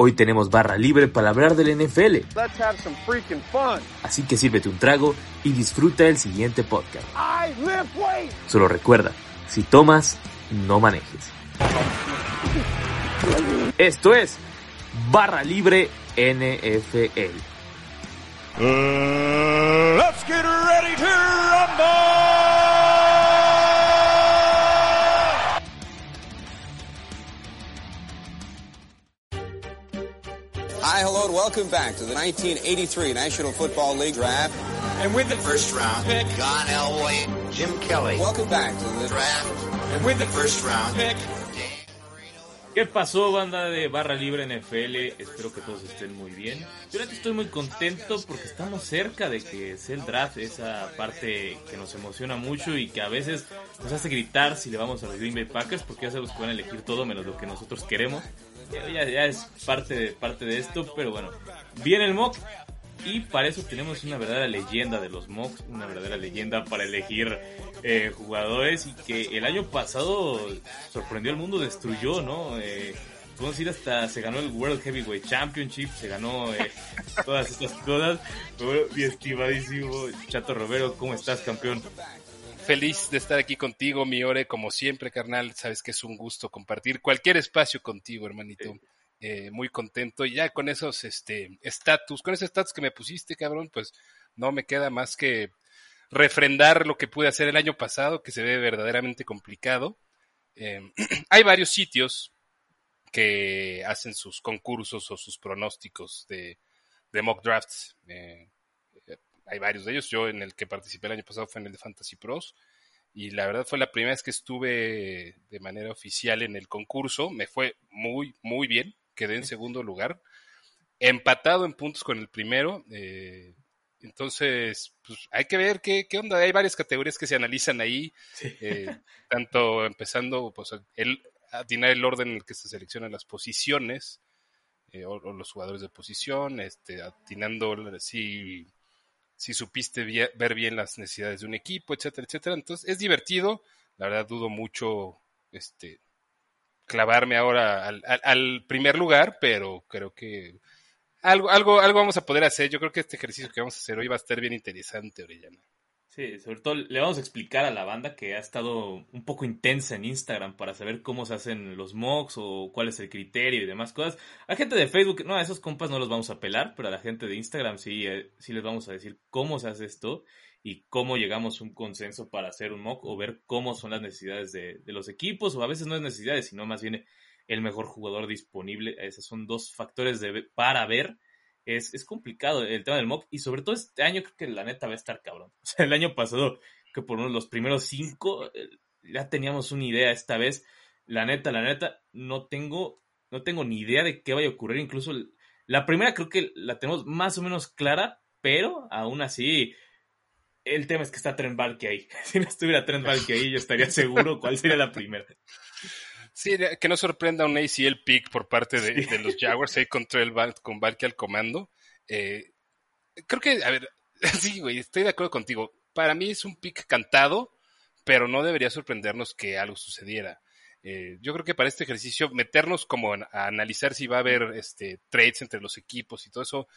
Hoy tenemos barra libre para hablar del NFL. Así que sírvete un trago y disfruta el siguiente podcast. Solo recuerda, si tomas, no manejes. Esto es Barra Libre NFL. let's get ready to Hi, welcome back to the 1983 National Football League Draft. And with the first round pick, John Elway, Jim Kelly. Welcome back to the draft. And with the first round pick, ¿Qué pasó, banda de Barra Libre NFL? Espero que todos estén muy bien. Yo estoy muy contento porque estamos cerca de que sea el draft, esa parte que nos emociona mucho y que a veces nos hace gritar si le vamos a los Green Bay Packers, porque ya sabemos que van a elegir todo menos lo que nosotros queremos. Ya, ya es parte de, parte de esto, pero bueno. Viene el mock y para eso tenemos una verdadera leyenda de los mocks, una verdadera leyenda para elegir eh, jugadores y que el año pasado sorprendió al mundo, destruyó, ¿no? Eh, podemos decir hasta se ganó el World Heavyweight Championship, se ganó eh, todas estas cosas. Mi estimadísimo Chato Romero, ¿cómo estás, campeón? Feliz de estar aquí contigo, mi Ore, como siempre, carnal. Sabes que es un gusto compartir cualquier espacio contigo, hermanito. Eh, muy contento. Y ya con esos este estatus, con ese estatus que me pusiste, cabrón, pues no me queda más que refrendar lo que pude hacer el año pasado, que se ve verdaderamente complicado. Em, hay varios sitios que hacen sus concursos o sus pronósticos de, mock drafts. Eh, hay varios de ellos. Yo en el que participé el año pasado fue en el de Fantasy Pros. Y la verdad fue la primera vez que estuve de manera oficial en el concurso. Me fue muy, muy bien quedé en segundo lugar, empatado en puntos con el primero. Eh, entonces, pues hay que ver qué, qué, onda. Hay varias categorías que se analizan ahí, eh, tanto empezando pues, el, atinar el orden en el que se seleccionan las posiciones eh, o, los jugadores de posición, este, atinando si, si supiste ver bien las necesidades de un equipo, etcétera, etcétera. Entonces, es divertido. La verdad, dudo mucho este, clavarme ahora al, primer lugar, pero creo que algo, algo, algo vamos a poder hacer. Yo creo que este ejercicio que vamos a hacer hoy va a estar bien interesante, Orellana. Sí, sobre todo le vamos a explicar a la banda que ha estado un poco intensa en Instagram para saber cómo se hacen los mocks o cuál es el criterio y demás cosas. A gente de Facebook, no, a esos compas no los vamos a pelar, pero a la gente de Instagram sí, eh, sí les vamos a decir cómo se hace esto y cómo llegamos a un consenso para hacer un mock o ver cómo son las necesidades de, los equipos o a veces no es necesidades, sino más bien el mejor jugador disponible. Esos son dos factores de, para ver. Es, es complicado el tema del mock y sobre todo este año creo que la neta va a estar cabrón. O sea, el año pasado que por uno de los primeros cinco eh, ya teníamos una idea esta vez. La neta, la neta, no tengo, no tengo ni idea de qué vaya a ocurrir. Incluso la primera creo que la tenemos más o menos clara, pero aún así el tema es que está Trent Balke ahí. Si no estuviera Trent Balke ahí, yo estaría seguro cuál sería la primera. Sí, que no sorprenda un ACL pick por parte de, los Jaguars ahí contra el con Balke al comando. Eh, creo que, a ver, sí, güey, estoy de acuerdo contigo. Para mí es un pick cantado, pero no debería sorprendernos que algo sucediera. Eh, yo creo que para este ejercicio, meternos como a analizar si va a haber este, trades entre los equipos y todo eso,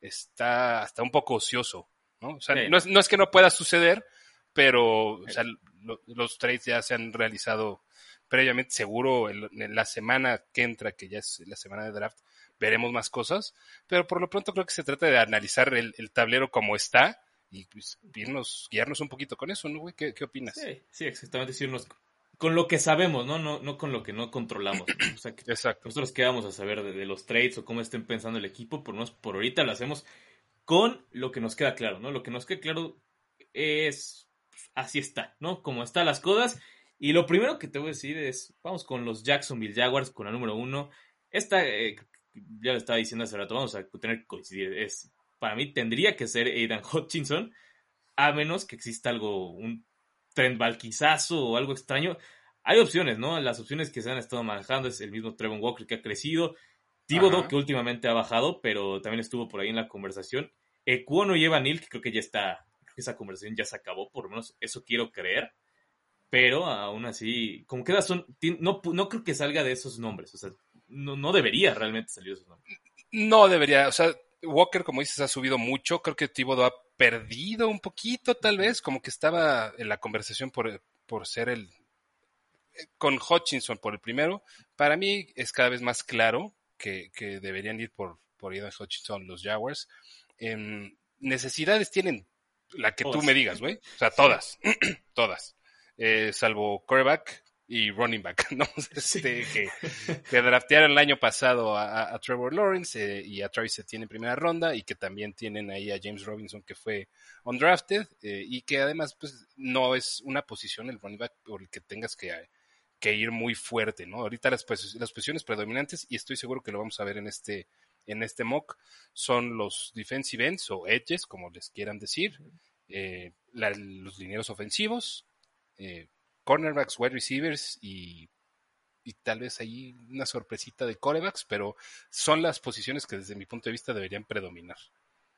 está hasta un poco ocioso. ¿no? O sea, no, es, que no pueda suceder, pero los trades ya se han realizado previamente, seguro en, la semana que entra, que ya es la semana de draft, veremos más cosas, pero por lo pronto creo que se trata de analizar el, tablero como está y pues, guiarnos un poquito con eso, ¿no, güey? ¿Qué, opinas? Sí, sí, exactamente, con lo que sabemos, ¿no? No, no con lo que no controlamos. O sea, que Exacto. Nosotros qué vamos a saber de, de, los trades o cómo estén pensando el equipo, por, nos, por ahorita lo hacemos con lo que nos queda claro, ¿no? Lo que nos queda claro es, pues, así está, ¿no? Como están las cosas. Y lo primero que te voy a decir es, vamos con los Jacksonville Jaguars, con la número uno. Esta, eh, ya lo estaba diciendo hace rato, vamos a tener que coincidir. Es, para mí tendría que ser Aidan Hutchinson, a menos que exista algo, un Trent Balquizazo o algo extraño. Hay opciones, ¿no? Las opciones que se han estado manejando es el mismo Trevon Walker que ha crecido. Thibodeau, que últimamente ha bajado, pero también estuvo por ahí en la conversación. Ecuono y Evan Neal, que creo que ya está, creo que esa conversación ya se acabó, por lo menos eso quiero creer. Pero aún así, como queda son, no, no creo que salga de esos nombres. O sea, no, no debería realmente salir esos nombres. No debería, o sea, Walker, como dices, ha subido mucho. Creo que Thibodeau ha perdido un poquito, tal vez, como que estaba en la conversación por, por ser el. con Hutchinson por el primero. Para mí es cada vez más claro que, que deberían ir por, por Ian Hutchinson los Jaguars. Em, necesidades tienen la que tú me digas, güey. O sea, todas. todas. Eh, salvo quarterback y running back, ¿no? Este, que, que draftearon el año pasado a, Trevor Lawrence eh, y a Travis Etienne en primera ronda y que también tienen ahí a James Robinson que fue undrafted eh, y que además pues no es una posición el running back por el que tengas que, que ir muy fuerte, ¿no? Ahorita las, pos- las posiciones predominantes y estoy seguro que lo vamos a ver en este en este mock son los defensive ends o edges, como les quieran decir, eh, la- los linieros ofensivos, eh, cornerbacks, wide receivers y, tal vez ahí una sorpresita de corebacks, pero son las posiciones que desde mi punto de vista deberían predominar.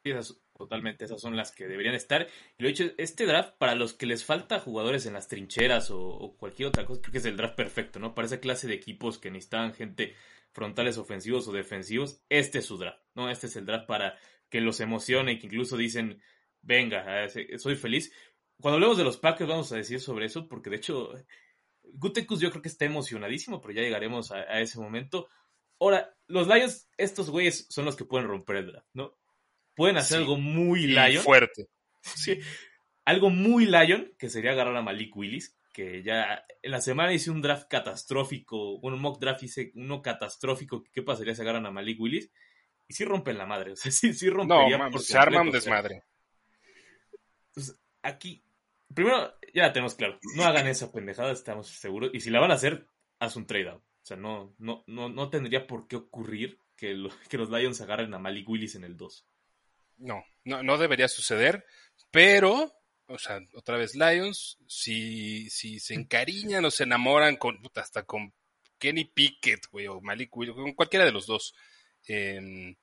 Esas- totalmente, esas son las que deberían estar. Y lo he dicho, este draft, para los que les falta jugadores en las trincheras o, o cualquier otra cosa, creo que es el draft perfecto, ¿no? Para esa clase de equipos que necesitaban gente frontales ofensivos o defensivos, este es su draft, ¿no? Este es el draft para que los emocione y que incluso dicen, venga, eh, soy feliz. Cuando hablemos de los Packers vamos a decir sobre eso, porque de hecho, Gutekus yo creo que está emocionadísimo, pero ya llegaremos a, a ese momento. Ahora, los Lions, estos güeyes son los que pueden romper el draft, ¿no? Pueden hacer Sí. algo muy Lion. fuerte. Sí. Algo muy Lion, que sería agarrar a Malik Willis, que ya en la semana hice un draft catastrófico, un mock draft hice uno catastrófico, ¿qué pasaría si agarran a Malik Willis? Y sí rompen la madre, o sea, sí, sí No, rompería mames, por se arma un desmadre. aquí, primero, ya la tenemos claro, no hagan esa pendejada, estamos seguros, y si la van a hacer, haz un trade out. O sea, no, no, no, no tendría por qué ocurrir que, lo- que los Lions agarren a Malik Willis en el 2. No, no, no debería suceder, pero, o sea, otra vez Lions, si, si se encariñan o se enamoran con, hasta con Kenny Pickett, güey, o Malik Willis, con cualquiera de los dos, em,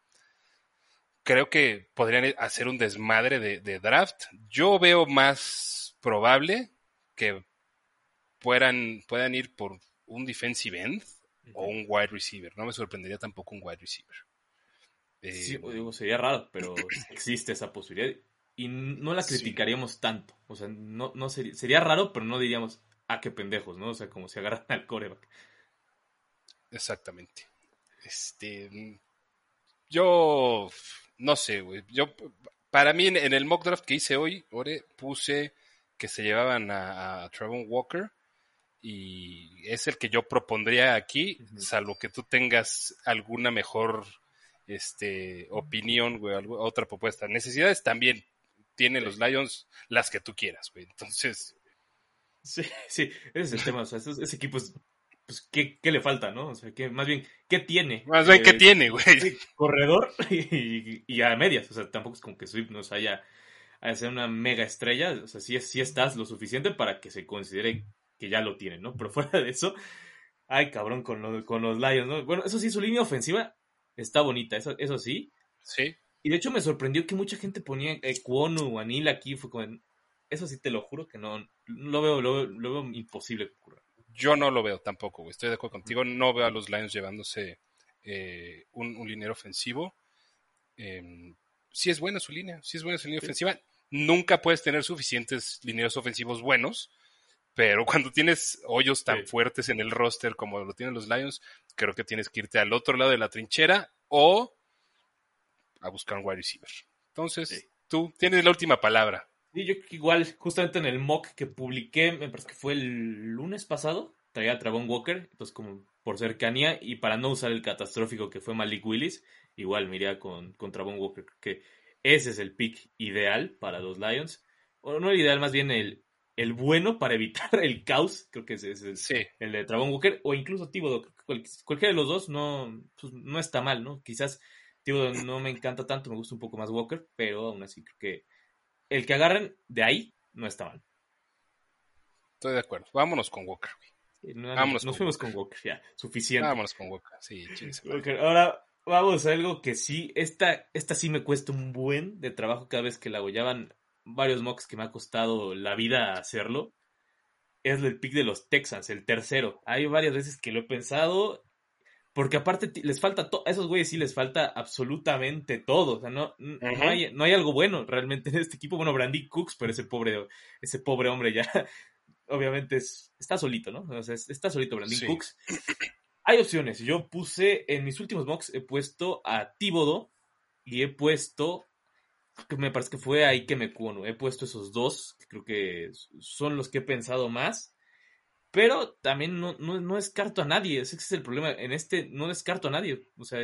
creo que podrían hacer un desmadre de, de draft. Yo veo más probable que puedan, puedan ir por un defensive end o un wide receiver. No me sorprendería tampoco un wide receiver. Sí, Eh, digo, sería raro, pero existe esa posibilidad. Y no la Sí. criticaríamos tanto. O sea, no, no sería, sería raro, pero no diríamos, ah, qué pendejos, ¿no? O sea, como si agarran al coreback. Exactamente. Este. Yo. No sé, güey. Yo. Para mí, en, en el mock draft que hice hoy, Ore, puse que se llevaban a, a Trevon Walker. Y es el que yo propondría aquí, salvo que tú tengas alguna mejor este, opinión, güey, algo- otra propuesta. Necesidades también tienen los Lions las que tú quieras, güey. Entonces, Sí, sí, ese es el tema. O sea, ese, ese equipo es, pues, ¿qué, qué le falta, no? O sea, que más bien, ¿qué tiene? más bien, ¿qué Eh, tiene, güey? corredor y, y a medias. O sea, tampoco es como que Swift nos haya a ser una mega estrella. O sea, sí, es- sí estás lo suficiente para que se considere que ya lo tienen, ¿no? Pero fuera de eso, ay, cabrón, con, lo- con los Lions, ¿no? Bueno, eso sí, su línea ofensiva está bonita, eso, eso sí. Sí. Y de hecho me sorprendió que mucha gente ponía eh, Kwonu o Anil aquí. Fue como, eso sí te lo juro que no, lo veo, lo, veo- lo veo imposible que ocurra. Yo no lo veo tampoco, güey. Estoy de acuerdo contigo. No veo a los Lions llevándose eh, un, un liniero ofensivo. Eh, sí es buena su línea, sí es buena su línea Sí. ofensiva. Nunca puedes tener suficientes linieros ofensivos buenos, pero cuando tienes hoyos tan Sí. fuertes en el roster como lo tienen los Lions, creo que tienes que irte al otro lado de la trinchera o a buscar un wide receiver. Entonces, Sí. tú tienes la última palabra. Y yo igual, justamente en el mock que publiqué, me parece que fue el lunes pasado, traía a Travon Walker, entonces como por cercanía y para no usar el catastrófico que fue Malik Willis, igual me iría con, con Travon Walker, creo que ese es el pick ideal para los Lions. O no el ideal, más bien el, el bueno para evitar el caos, creo que ese es el, Sí, el de Travon Walker, o incluso cual- cualquiera de los dos no, pues, no está mal, ¿no? Quizás Thibodeau no me encanta tanto, me gusta un poco más Walker, pero aún así creo que el que agarren de ahí no está mal. estoy de acuerdo. Vámonos con Walker. no- Vámonos nos con fuimos con Walker, ya, suficiente. Vámonos con Walker. Sí. Walker. Ahora vamos a algo que sí, esta, esta sí me cuesta un buen de trabajo cada vez que la hago. Ya van varios mocks que me ha costado la vida hacerlo. Es el pick de los Texans, el tercero. Hay varias veces que lo he pensado. Porque aparte les falta todo, a esos güeyes sí les falta absolutamente todo. O sea, no, no, hay, no hay algo bueno realmente en este equipo. Bueno, Brandy Cooks, pero ese pobre, ese pobre hombre ya, obviamente es, está solito, ¿no? O sea, está solito Brandon Cooks. Hay opciones. Yo puse, en mis últimos mocks, he puesto a Tíbodo y he puesto, que me parece que fue ahí que me cuono. He puesto esos dos, creo que son los que he pensado más. Pero también no, no, descarto a nadie. Ese es el problema. En este no descarto a nadie. O sea,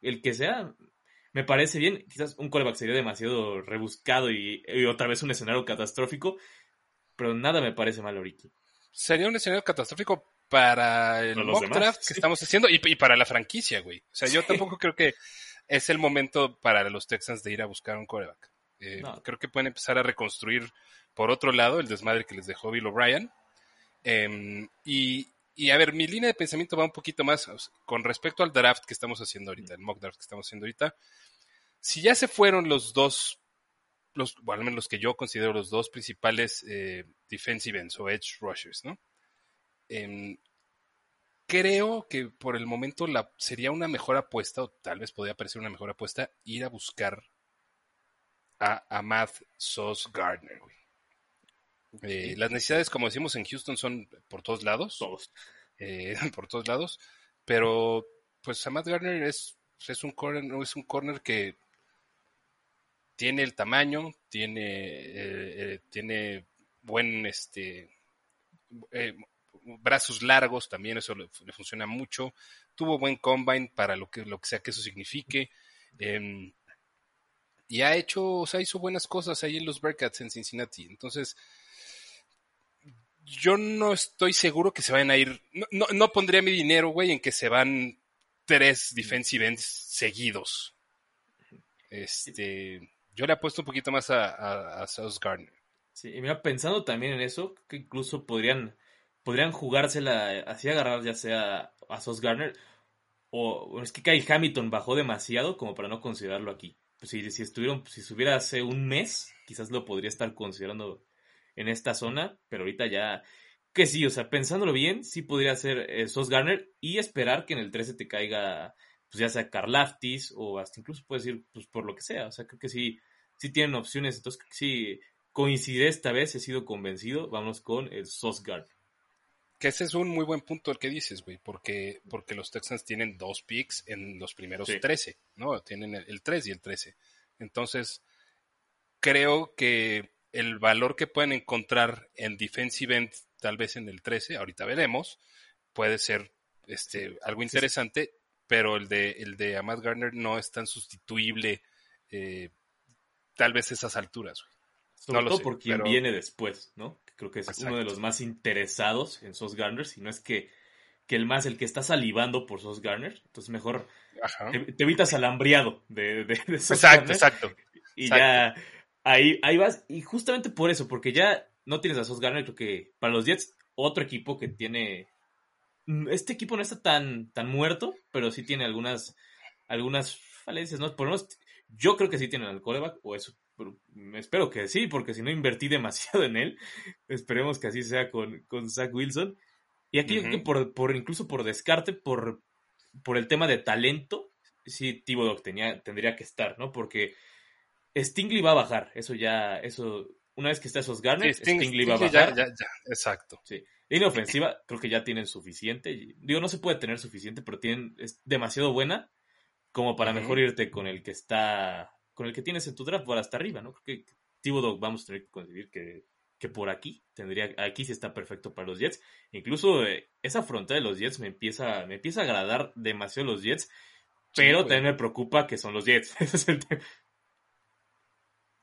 el que sea, me parece bien. Quizás un callback sería demasiado rebuscado y, otra vez un escenario catastrófico. Pero nada me parece mal ahorita. Sería un escenario catastrófico para el mock draft que estamos haciendo y, para la franquicia, güey. O sea, yo tampoco creo que es el momento para los Texans de ir a buscar un coreback. Eh, creo que pueden empezar a reconstruir, por otro lado, el desmadre que les dejó Bill O'Brien. Em, y, a ver, mi línea de pensamiento va un poquito más con respecto al draft que estamos haciendo ahorita, el mock draft que estamos haciendo ahorita. Si ya se fueron los dos, los, bueno, al menos los que yo considero los dos principales eh, defensive ends o edge rushers, ¿no? Em, creo que por el momento la, sería una mejor apuesta, o tal vez podría parecer una mejor apuesta, ir a buscar a, a Matt Sos Gardner. Eh, las necesidades, como decimos en Houston, son por todos lados. Todos. Eh, por todos lados. Pero, pues, a Matt Gardner es, es, un corner, es un corner que tiene el tamaño, tiene, eh, tiene buen, este, brazos largos, también eso le, funciona mucho. Tuvo buen combine para lo que, lo que sea que eso signifique. Em, y ha hecho, o sea, hizo buenas cosas ahí en los Bearcats en Cincinnati. Entonces, yo no estoy seguro que se vayan a ir. No, no, pondría mi dinero, güey, en que se van tres defensive ends seguidos. Este, yo le apuesto un poquito más a, a, South Gardner. Sí, y mira, pensando también en eso, que incluso podrían podrían jugársela así agarrar ya sea a Sos Garner o es que Kyle Hamilton bajó demasiado como para no considerarlo aquí. Pues si, si estuvieron, si estuviera hace un mes, quizás lo podría estar considerando en esta zona, pero ahorita ya que sí, o sea, pensándolo bien, sí podría ser eh, Sos Garner y esperar que en el 13 te caiga, pues ya sea Carlaftis o hasta incluso puedes ir pues por lo que sea, o sea, creo que sí, sí tienen opciones, entonces sí coincide esta vez, he sido convencido, vamos con el Sos Garner. Que ese es un muy buen punto el que dices, güey, porque, porque los Texans tienen dos picks en los primeros 13, ¿no? Tienen el, 3 y el 13. Entonces, creo que el valor que pueden encontrar en defensive end, tal vez en el 13, ahorita veremos, puede ser este, algo interesante, pero el de, el de Ahmad Garner no es tan sustituible, eh, tal vez a esas alturas, güey. Sobre todo por quien viene después, ¿no? Creo que es uno de los más interesados en Sos Garner, si no es que, que el más, el que está salivando por Sos Garner. Entonces mejor te, evitas al hambriado de, de, Exacto, exacto. Y ya ahí, ahí vas. Y justamente por eso, porque ya no tienes a Sos Garner, creo que para los Jets, otro equipo que tiene. Mm, este equipo no está tan, tan muerto, pero sí tiene algunas, algunas falencias, ¿no? Por lo menos, yo creo que sí tienen al coreback, o eso espero que sí, porque si no invertí demasiado en él. Esperemos que así sea con, con Zach Wilson. Y aquí yo creo que por, por, incluso por descarte, por, por el tema de talento, sí, Thibodeau tenía, tendría que estar, ¿no? Porque Stingley va a bajar. Eso ya, eso, una vez que está esos Garner, Stingley, va a bajar. Ya, ya, exacto. Sí. En ofensiva, creo que ya tienen suficiente. Digo, no se puede tener suficiente, pero tienen, es demasiado buena como para mejor irte con el que está con el que tienes en tu draft por hasta arriba, ¿no? Creo que Thibodeau vamos a tener que conseguir que, que por aquí tendría, aquí sí está perfecto para los Jets. Incluso eh, esa frontera de los Jets me empieza, me empieza a agradar demasiado los Jets, pero también me preocupa que son los Jets. Ese es el tema.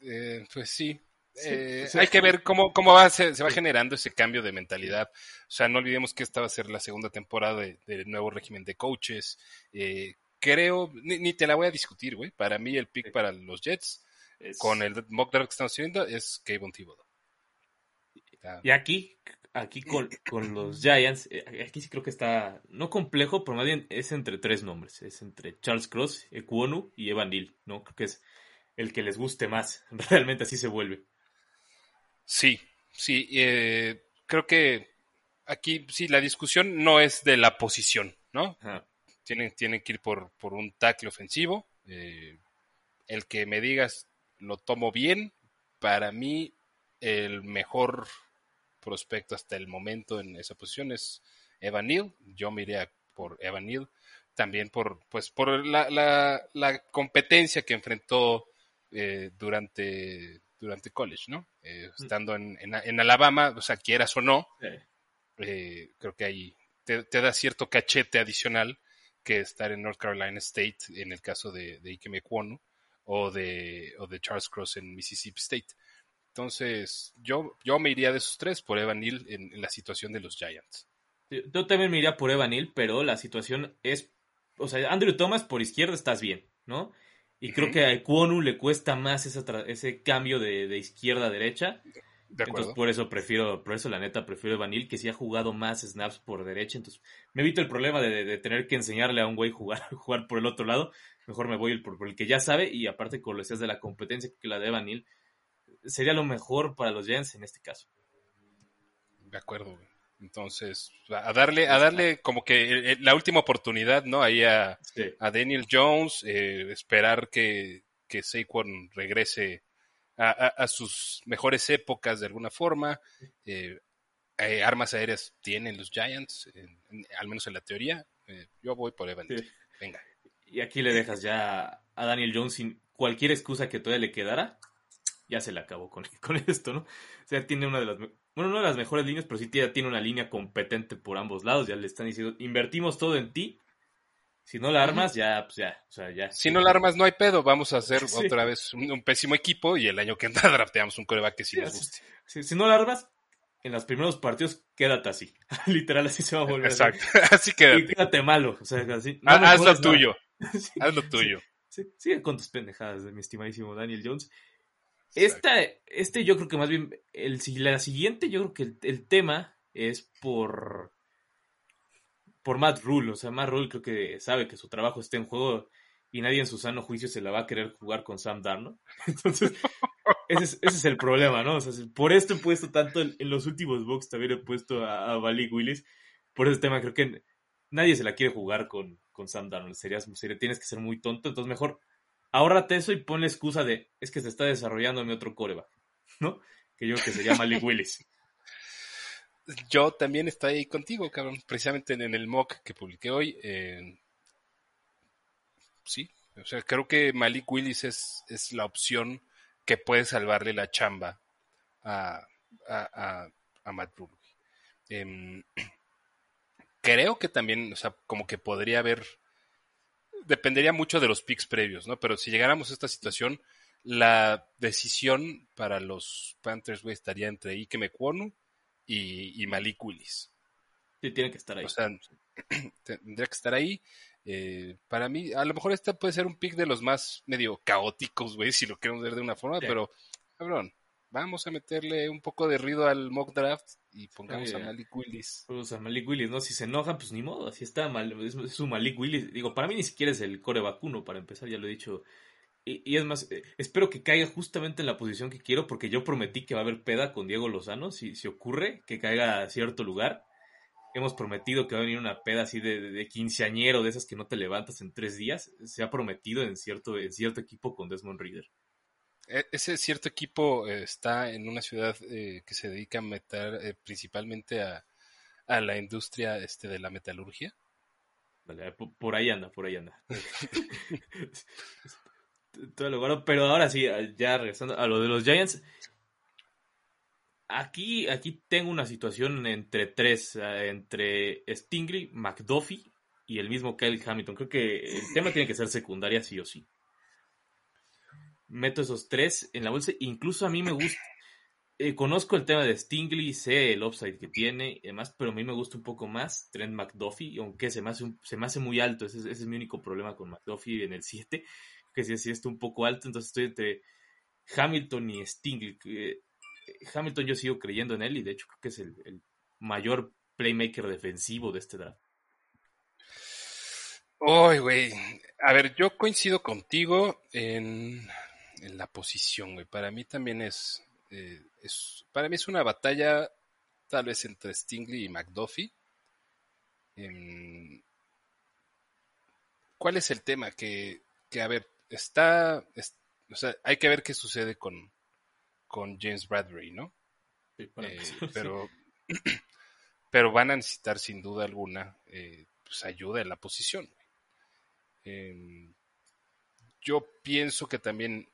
Eh, pues sí. Eh, hay que ver cómo, cómo va, se, va generando ese cambio de mentalidad. O sea, no olvidemos que esta va a ser la segunda temporada del nuevo régimen de coaches. Eh, creo, ni, te la voy a discutir, güey. Para mí el pick para los Jets, con el mock draft que estamos haciendo, es Kevin Thibodeau. Y aquí, aquí con, los Giants, eh, aquí sí creo que está, no complejo, pero más bien es entre tres nombres. Es entre Charles Cross, Ekwonu y Evan Neal, ¿no? Creo que es el que les guste más. Realmente así se vuelve. Sí, sí. Eh, creo que aquí sí, la discusión no es de la posición, ¿no? Tienen, tienen que ir por, por un tackle ofensivo. Eh, el que me digas lo tomo bien, para mí el mejor prospecto hasta el momento en esa posición es Evan Neal. Yo me iría por Evan Neal. También por, pues, por la, la, la competencia que enfrentó eh, durante, durante college, ¿no? Eh, Mm. estando en, en, en Alabama, o sea, quieras o no, eh, creo que ahí te, te da cierto cachete adicional que estar en North Carolina State en el caso de, de Ike Mekwonu o de, o de Charles Cross en Mississippi State. Entonces, yo, yo me iría de esos tres por Evan Neal en, en la situación de los Giants. Yo también me iría por Evan Neal, pero la situación es, o sea, Andrew Thomas por izquierda estás bien, ¿no? Y creo que a Kwonu le cuesta más esa tra- ese cambio de, de izquierda a derecha. De acuerdo. Entonces, por eso prefiero, por eso la neta prefiero Evan Neal, que sí ha jugado más snaps por derecha. Entonces, me evito el problema de, de tener que enseñarle a un güey jugar, jugar por el otro lado. Mejor me voy por, por el que ya sabe. Y aparte, con lo que decías de la competencia, que la de Evan Neal sería lo mejor para los Giants en este caso. De acuerdo, güey. Entonces, a darle, a darle como que eh, la última oportunidad, ¿no? Ahí a, Sí. a Daniel Jones, eh, esperar que, que Saquon regrese a, a- a sus mejores épocas de alguna forma. Eh, eh, armas aéreas tienen los Giants, en- en- al menos en la teoría. Eh, yo voy por Evan. Sí. Venga. Y aquí le dejas ya a Daniel Jones sin cualquier excusa que todavía le quedara. Ya se le acabó con, con esto, ¿no? O sea, tiene una de las, bueno, no de las mejores líneas, pero sí tiene una línea competente por ambos lados. Ya le están diciendo, invertimos todo en ti. Si no la armas, ya, pues ya, o sea, ya. Si no la armas, no hay pedo. Vamos a hacer Sí. otra vez un, un pésimo equipo y el año que entra drafteamos un coreback que sí Sí, nos guste. Si, si no la armas, en los primeros partidos, quédate así. Literal, así se va a volver. Exacto. Así Y quédate. quédate malo. O sea, así. no Haz- lo tuyo. Sí. Haz lo tuyo. Sigue con tus pendejadas, mi estimadísimo Daniel Jones. Esta, este yo creo que más bien, el, la siguiente yo creo que el, el tema es por, por Matt Rule. O sea, Matt Rule creo que sabe que su trabajo está en juego y nadie en su sano juicio se la va a querer jugar con Sam Darnold. Entonces, ese es, ese es el problema, ¿no? O sea, por esto he puesto tanto en, los últimos box, también he puesto a, a Willis. Por ese tema creo que nadie se la quiere jugar con, con Sam Darnold. Serías, sería- tienes que ser muy tonto. Entonces, mejor ahórrate eso y pon la excusa de es que se está desarrollando mi otro coreback, ¿no? Que yo creo que sería Malik Willis. Yo también estoy ahí contigo, cabrón. Precisamente en, el mock que publiqué hoy. eh, sí, o sea, creo que Malik Willis es, es la opción que puede salvarle la chamba a, a, a, a Matt Rule. Em, creo que también, o sea, como que podría haber. Dependería mucho de los picks previos, ¿no? Pero si llegáramos a esta situación, la decisión para los Panthers, estaría entre Ike Mekwonu y, y Malik Willis. Sí, tiene que estar ahí. O sea, tendría que estar ahí. Eh, para mí, a lo mejor este puede ser un pick de los más medio caóticos, güey, si lo queremos ver de una forma, Sí. pero, cabrón, vamos a meterle un poco de ruido al mock draft y pongamos a. Malik Willis. O sea, Malik Willis, ¿no? Si se enoja, pues ni modo, así está mal, es, es su Malik Willis. Digo, para mí ni siquiera es el core vacuno, para empezar, ya lo he dicho. Y, y es más, eh, espero que caiga justamente en la posición que quiero, porque yo prometí que va a haber peda con Diego Lozano, si, si ocurre, que caiga a cierto lugar. Hemos prometido que va a venir una peda así de, de, de quinceañero, de esas que no te levantas en tres días. Se ha prometido en cierto, en cierto equipo con Desmond Reader. E- Ese cierto equipo eh, está en una ciudad eh, que se dedica a meter eh, principalmente a, a la industria este, de la metalurgia. Vale, por, por ahí anda, por ahí anda. Todo lo bueno, pero ahora sí, ya regresando a lo de los Giants. Aquí, aquí tengo una situación entre tres, eh, entre Stingley, McDuffie y el mismo Kyle Hamilton. Creo que el tema tiene que ser secundaria sí o sí. Meto esos tres en la bolsa. Incluso a mí me gusta. eh, conozco el tema de Stingley, sé el upside que tiene y demás, pero a mí me gusta un poco más Trent McDuffie, aunque se me hace, se me hace muy alto. Ese, es- ese es mi único problema con McDuffie en el 7, que si sí está un poco alto. Entonces estoy entre Hamilton y Stingley. eh, Hamilton yo sigo creyendo en él y de hecho creo que es el, mayor playmaker defensivo de este draft. Uy, güey. A ver, yo coincido contigo en, en la posición, güey. Para mí también es, eh, es. Para mí es una batalla, tal vez entre Stingley y McDuffie. Em, ¿cuál es el tema? Que, que a ver, está, es- o sea, hay que ver qué sucede con, con James Bradbury, ¿no? Sí, para Eh, pero, pero van a necesitar sin duda alguna eh, pues, ayuda en la posición. Eh, yo pienso que también,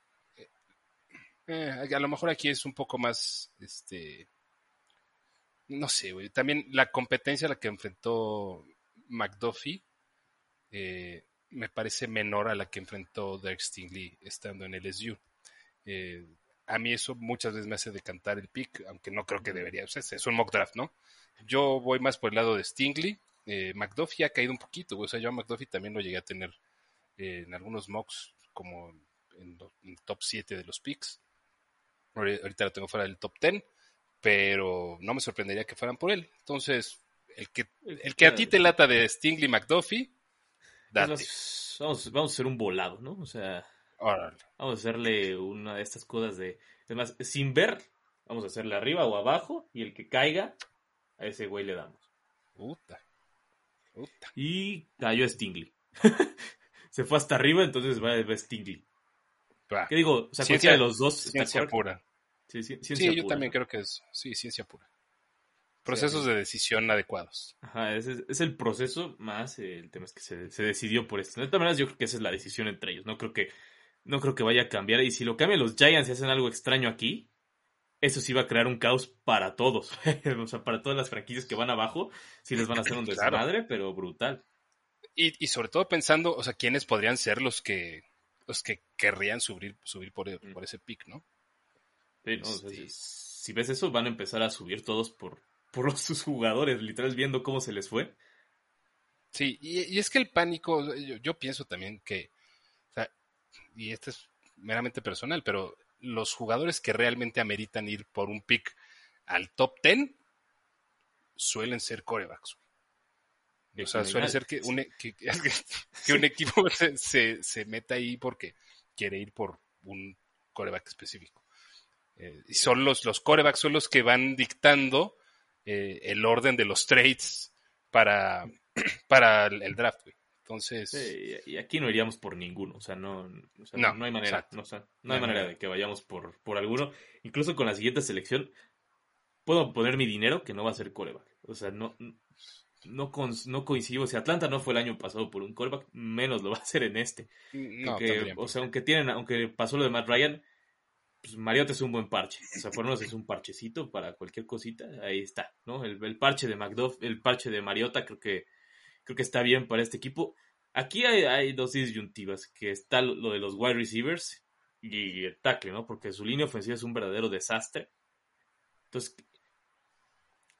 eh, a lo mejor aquí es un poco más, este, no sé, güey. También la competencia a la que enfrentó McDuffie eh, me parece menor a la que enfrentó Derek Stingley estando en LSU. Eh, a mí eso muchas veces me hace decantar el pick, aunque no creo que debería. O sea, es- un mock draft, ¿no? Yo voy más por el lado de Stingley. Eh, McDuffie ha caído un poquito. O sea, yo a McDuffie también lo llegué a tener eh, en algunos mocks, como en, el top 7 de los picks. Ahori- Ahorita lo tengo fuera del top 10, pero no me sorprendería que fueran por él. Entonces, el que, el que a ti te lata de Stingley McDuffie, date. Vamos, vamos, a hacer un volado, ¿no? O sea, Órale. vamos a hacerle una de estas cosas de. Además, sin ver, vamos a hacerle arriba o abajo y el que caiga, a ese güey le damos. Puta. Puta. Y cayó Stingley. Se fue hasta arriba, entonces va, va Stingley. Va. ¿Qué digo? O sea, Ciencia- cualquiera de los dos Ciencia pura. Sí, sí, Sí, ciencia yo pura, también ¿no? creo que es, sí, ciencia pura. Procesos de decisión adecuados. Ajá, ese es, es el proceso más eh, el tema es que se, se decidió por esto. De todas maneras, yo creo que esa es la decisión entre ellos. No creo que, no creo que vaya a cambiar. Y si lo cambian los Giants y hacen algo extraño aquí, eso sí va a crear un caos para todos. o sea, para todas las franquicias que van abajo, sí les van a hacer un Claro. desmadre, pero brutal. Y, y sobre todo pensando, o sea, quiénes podrían ser los que los que querrían subir, subir por, Mm. por ese pick, ¿no? Sí, ¿no? O sea, Este- si, si ves eso, van a empezar a subir todos por, por sus jugadores, literal, viendo cómo se les fue. Sí, y, y es que el pánico, yo, yo pienso también que, o sea, y esto es meramente personal, pero los jugadores que realmente ameritan ir por un pick al top 10 suelen ser corebacks. O sea, suele ser que un, e- que, que un equipo se, se, se meta ahí porque quiere ir por un coreback específico. Eh, y son los, los corebacks son los que van dictando eh, el orden de los trades para, para el, el draft, güey. Entonces, Sí, y aquí no iríamos por ninguno, o sea, no, o sea, No, hay manera, no, o sea, no No hay manera de que vayamos por, por alguno. Incluso con la siguiente selección, puedo poner mi dinero que no va a ser coreback. O sea, no, no, con- no coincido. Si Atlanta no fue el año pasado por un coreback, menos lo va a hacer en este. no, tendrían o sea, aunque tienen, aunque pasó lo de Matt Ryan, pues Mariota es un buen parche. O sea, por lo menos es un parchecito para cualquier cosita. Ahí está, ¿no? El, el parche de McDuff, el parche de Mariota, creo que, creo que está bien para este equipo. Aquí hay, dos disyuntivas, que está lo, de los wide receivers y el tackle, ¿no? Porque su línea ofensiva es un verdadero desastre. Entonces,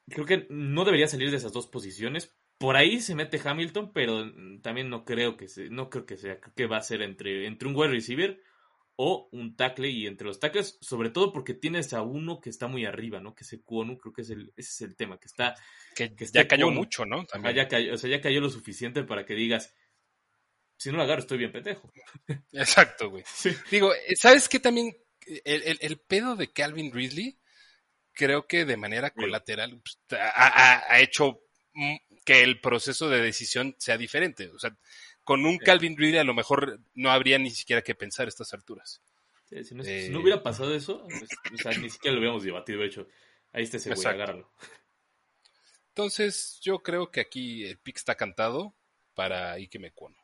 creo que no debería salir de esas dos posiciones. Por ahí se mete Hamilton, pero también no creo que se, no creo que sea, creo que va a ser entre, entre un wide receiver o un tackle y entre los tackles, sobre todo porque tienes a uno que está muy arriba, ¿no? Que es Kwonu, creo que es el, ese es el tema, que está, que, que ya cayó Cuono. mucho, ¿no? ajá, ya cayó, o sea, ya cayó lo suficiente para que digas, si no lo agarro estoy bien pendejo. Exacto, güey. Sí. Digo, eh, ¿sabes qué también? El, el- el pedo de Calvin Ridley, creo que de manera colateral pues, ha, ha- ha hecho mm, que el proceso de decisión sea diferente. O sea, con un Calvin Ridley a lo mejor no habría ni siquiera que pensar a estas alturas. Sí, si, no, Eh. si no hubiera pasado eso, pues, o sea, ni siquiera lo hubiéramos debatido, de hecho, ahí está ese güey, agárralo. Entonces, yo creo que aquí el pick está cantado para Ike Mecuono.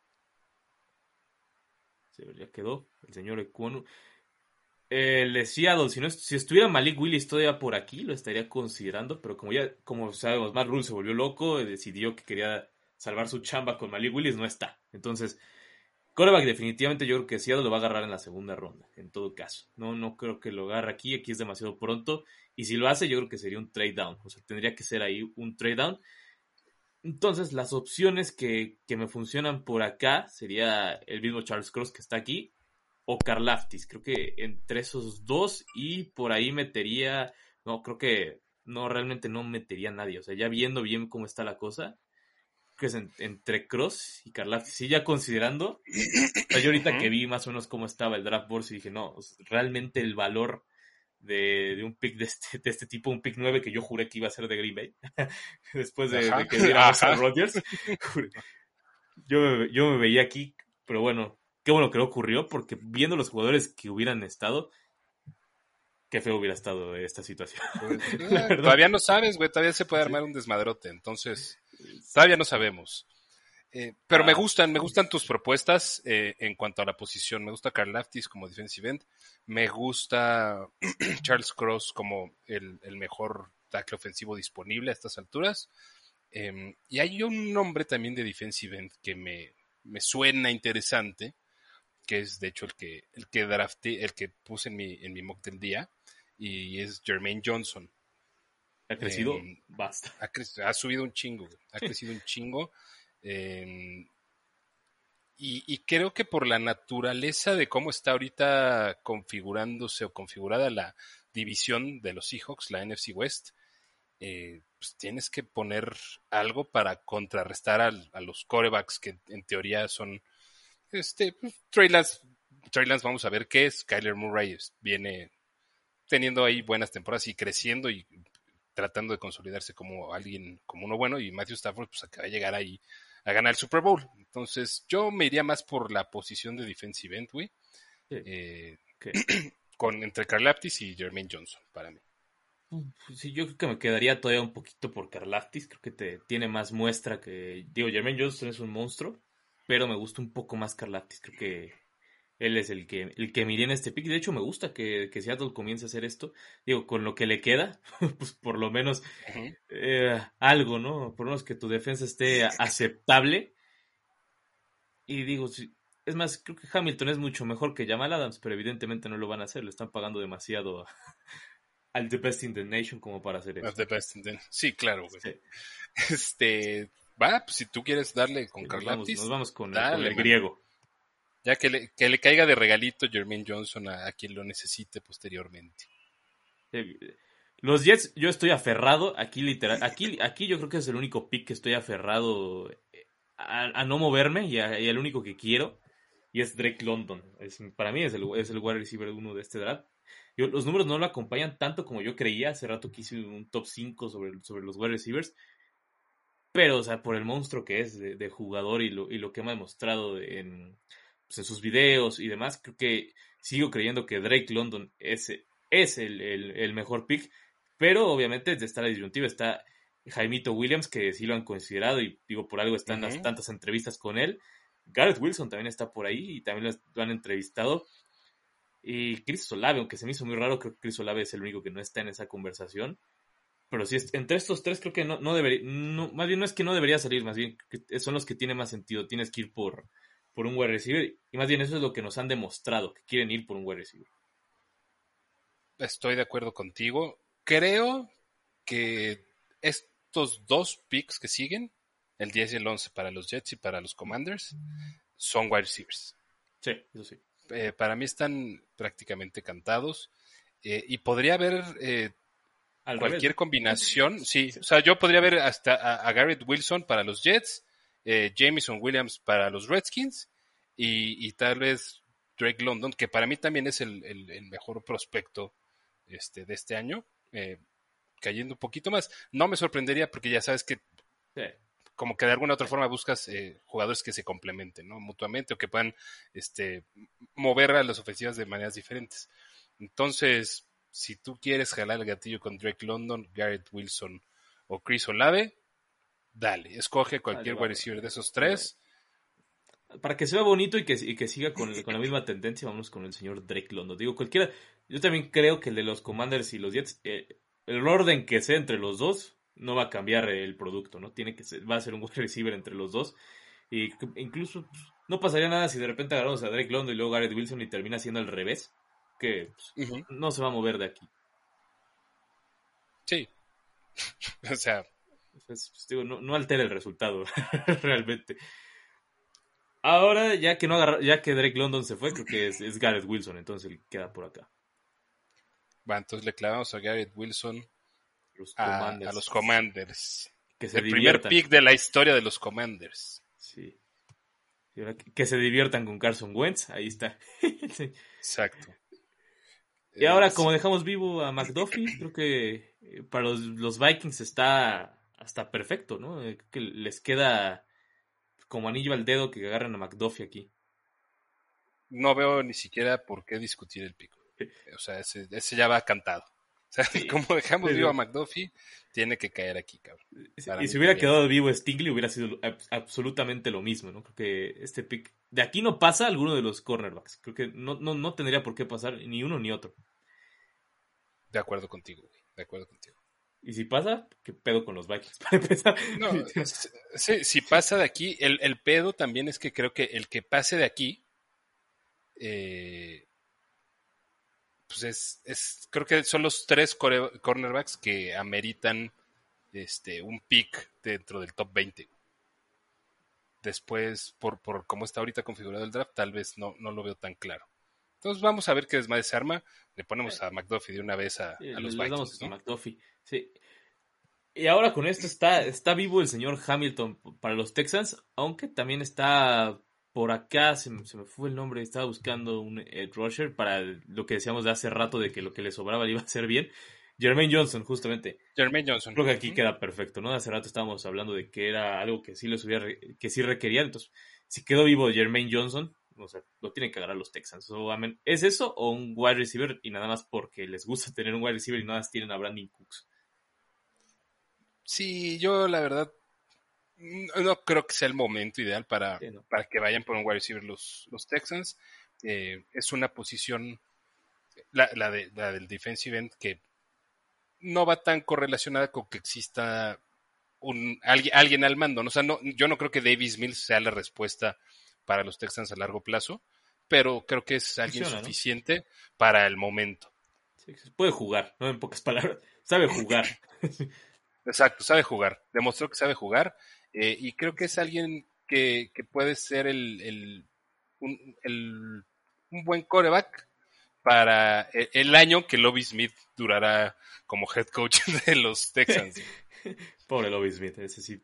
Sí, ya quedó el señor Ecuonu. El Seattle, si, no, si estuviera Malik Willis todavía por aquí, lo estaría considerando, pero como ya, como sabemos, Matt Rule se volvió loco, y decidió que quería salvar su chamba con Malik Willis, no está. Entonces, Coreback definitivamente yo creo que Seattle lo va a agarrar en la segunda ronda, en todo caso. No, no creo que lo agarre aquí, aquí es demasiado pronto. Y si lo hace, yo creo que sería un trade down. O sea, tendría que ser ahí un trade down. Entonces, las opciones que, que me funcionan por acá sería el mismo Charles Cross que está aquí o Karlaftis. Creo que entre esos dos y por ahí metería, no, creo que no, realmente no metería nadie. O sea, ya viendo bien cómo está la cosa, que es en- entre Cross y Karlaftis. Sí, ya considerando, o sea, yo ahorita que vi más o menos cómo estaba el draft board, sí dije, no, sea, realmente el valor de, de un pick de este, de este tipo, un pick 9 que yo juré que iba a ser de Green Bay, después de, que diera a. Rodgers. Yo, me, yo me veía aquí, pero bueno, qué bueno que no ocurrió, porque viendo los jugadores que hubieran estado, qué feo hubiera estado esta situación. Pues, eh, todavía no sabes, güey, todavía se puede armar un desmadrote, entonces todavía no sabemos. Eh, pero me Ah. gustan, me gustan tus propuestas eh, en cuanto a la posición. Me gusta Carl Laftis como defensive end. Me gusta Charles Cross como el, el mejor tackle ofensivo disponible a estas alturas. Em, y hay un nombre también de defensive end que me, me suena interesante, que es de hecho el que, el que drafté, el que puse en mi, en mi mock del día, y es Jermaine Johnson. Ha crecido Em, basta. Ha, cre- ha subido un chingo, güey. ha crecido un chingo. eh, y, y creo que por la naturaleza de cómo está ahorita configurándose o configurada la división de los Seahawks, la NFC West, eh, pues tienes que poner algo para contrarrestar al- a los corebacks que en teoría son este pues, Trey Lance, Trey Lance, vamos a ver qué es. Kyler Murray viene teniendo ahí buenas temporadas y creciendo y tratando de consolidarse como alguien, como uno bueno, y Matthew Stafford pues acaba de llegar ahí a ganar el Super Bowl. Entonces, yo me iría más por la posición de defensive end, güey, Sí. eh, con entre Carl Aptis y Jermaine Johnson, para mí. Sí, yo creo que me quedaría todavía un poquito por Karlaftis. Creo que te tiene más muestra que. Digo, Jermaine Johnson es un monstruo, pero me gusta un poco más Karlaftis. Creo que él es el que, el que miré en este pick. De hecho, me gusta que, que Seattle comience a hacer esto. Digo, con lo que le queda, pues por lo menos eh, algo, ¿no? Por lo menos que tu defensa esté aceptable. Y digo, es más, creo que Hamilton es mucho mejor que Jamal Adams, pero evidentemente no lo van a hacer. Le están pagando demasiado a- al The Best in the Nation como para hacer eso. the best in the- Sí, claro, güey. Sí, Este, va, pues si tú quieres darle con nos, Carl vamos, Aptis, nos vamos con, dale, con el griego. Ya que le, que le caiga de regalito Jermaine Johnson a, quien lo necesite posteriormente. Los Jets, yo estoy aferrado, aquí literal, aquí, aquí yo creo que es el único pick que estoy aferrado eh, a, no moverme y, a- el único que quiero, y es Drake London. Para mí es el, es el wide receiver uno de este draft. Los números no lo acompañan tanto como yo creía, hace rato que hice un top 5 sobre, sobre los wide receivers, pero, o sea, por el monstruo que es de, de jugador y lo, y lo que me ha demostrado en, pues, en sus videos y demás, creo que sigo creyendo que Drake London es, es el, el- el mejor pick, pero obviamente desde esta la disyuntiva está Jaimito Williams, que sí lo han considerado y digo, por algo están las Ujú. tantas entrevistas con él. Garrett Wilson también está por ahí y también lo, han entrevistado. Y Chris Olave, aunque se me hizo muy raro, creo que Chris Olave es el único que no está en esa conversación. Pero sí, entre estos tres creo que no, no debería, no, más bien no es que no debería salir, más bien son los que tienen más sentido. Tienes que ir por, por un wide receiver y más bien eso es lo que nos han demostrado, que quieren ir por un wide receiver. Estoy de acuerdo contigo. Creo que estos dos picks que siguen, el 10 y el 11 para los Jets y para los Commanders, son wide receivers. Sí, eso sí. Eh, para mí están prácticamente cantados. eh, y podría haber eh, Al cualquier revés. combinación. Sí, o sea, yo podría ver hasta a, a Garrett Wilson para los Jets, eh, Jameson Williams para los Redskins y, y tal vez Drake London, que para mí también es el, el- el mejor prospecto este, de este año, eh, cayendo un poquito más. No me sorprendería porque ya sabes que Sí. como que de alguna otra forma buscas eh, jugadores que se complementen, ¿no? Mutuamente o que puedan este, mover a las ofensivas de maneras diferentes. Entonces, si tú quieres jalar el gatillo con Drake London, Garrett Wilson o Chris Olave, dale, escoge cualquier wide receiver de esos tres. Para que se vea bonito y que, y que siga con, con la misma tendencia, vamos con el señor Drake London. Digo, cualquiera. Yo también creo que el de los Commanders y los Jets, eh, el orden que sea entre los dos, no va a cambiar el producto, ¿no? Tiene que ser, va a ser un wide receiver entre los dos. Y incluso pues, no pasaría nada si de repente agarramos a Drake London y luego Garrett Wilson y termina siendo al revés. Que pues, no se va a mover de aquí. Sí. o sea, Pues, pues, digo, no, no altera el resultado, realmente. Ahora, ya que no agarra- ya que Drake London se fue, creo que es, es Garrett Wilson, entonces él queda por acá. va, entonces le clavamos a Garrett Wilson Los a, a los Commanders. que se El primer pick de la historia de los Commanders. Sí. Y ahora que, se diviertan con Carson Wentz, ahí está. Sí. Exacto. Y ahora, como dejamos vivo a McDuffie, creo que eh, para los, los Vikings está hasta perfecto, ¿no? Eh, creo que les queda como anillo al dedo que agarren a McDuffie aquí. No veo ni siquiera por qué discutir el pico. O sea, ese, ese ya va cantado. O sea, como dejamos vivo a. McDuffie, tiene que caer aquí, cabrón. Para y si hubiera quedado vivo Stingley hubiera sido ab- absolutamente lo mismo, ¿no? Creo que este pick de aquí no pasa alguno de los cornerbacks. Creo que no, no, no tendría por qué pasar ni uno ni otro. De acuerdo contigo, güey. De acuerdo contigo. Y si pasa, ¿qué pedo con los Vikings? Para empezar. No, si pasa de aquí, el, el pedo también es que creo que el que pase de aquí, eh, pues es, es, creo que son los tres cornerbacks que ameritan este, un pick dentro del top 20. Después, por, por cómo está ahorita configurado el draft, tal vez no, no lo veo tan claro. Entonces vamos a ver qué desmadre se arma. Le ponemos a McDuffie de una vez a, a los le damos Vikings, a. McDuffie. Sí. Y ahora con esto está, está vivo el señor Hamilton para los Texans, aunque también está por acá, se, me- se me fue el nombre, estaba buscando un edge rusher para lo que decíamos de hace rato de que lo que le sobraba le iba a hacer bien. Jermaine Johnson, justamente. Jermaine Johnson. Creo que aquí queda perfecto, ¿no? Hace rato estábamos hablando de que era algo que sí les hubiera, que sí requerían. Entonces, si quedó vivo Jermaine Johnson, o sea, lo tienen que agarrar los Texans. ¿Es eso o un wide receiver? Y nada más porque les gusta tener un wide receiver y nada más tienen a Brandon Cooks. Sí, yo la verdad no, creo que sea el momento ideal para, Sí, no. para que vayan por un wide receiver los, los Texans. Eh, es una posición, la, la, de, la del defensive end, que no va tan correlacionada con que exista un, alguien, alguien al mando. O sea, no, yo no creo que Davis Mills sea la respuesta para los Texans a largo plazo, pero creo que es alguien Funciona, ¿no? suficiente para el momento. Sí, puede jugar, ¿no? En pocas palabras. Sabe jugar. Exacto, sabe jugar. Demostró que sabe jugar. eh, y creo que es alguien que, que puede ser el, el- un, el- un buen coreback para el, el año que Lobby Smith durará como head coach de los Texans. Pobre Lobby Smith, ese sí,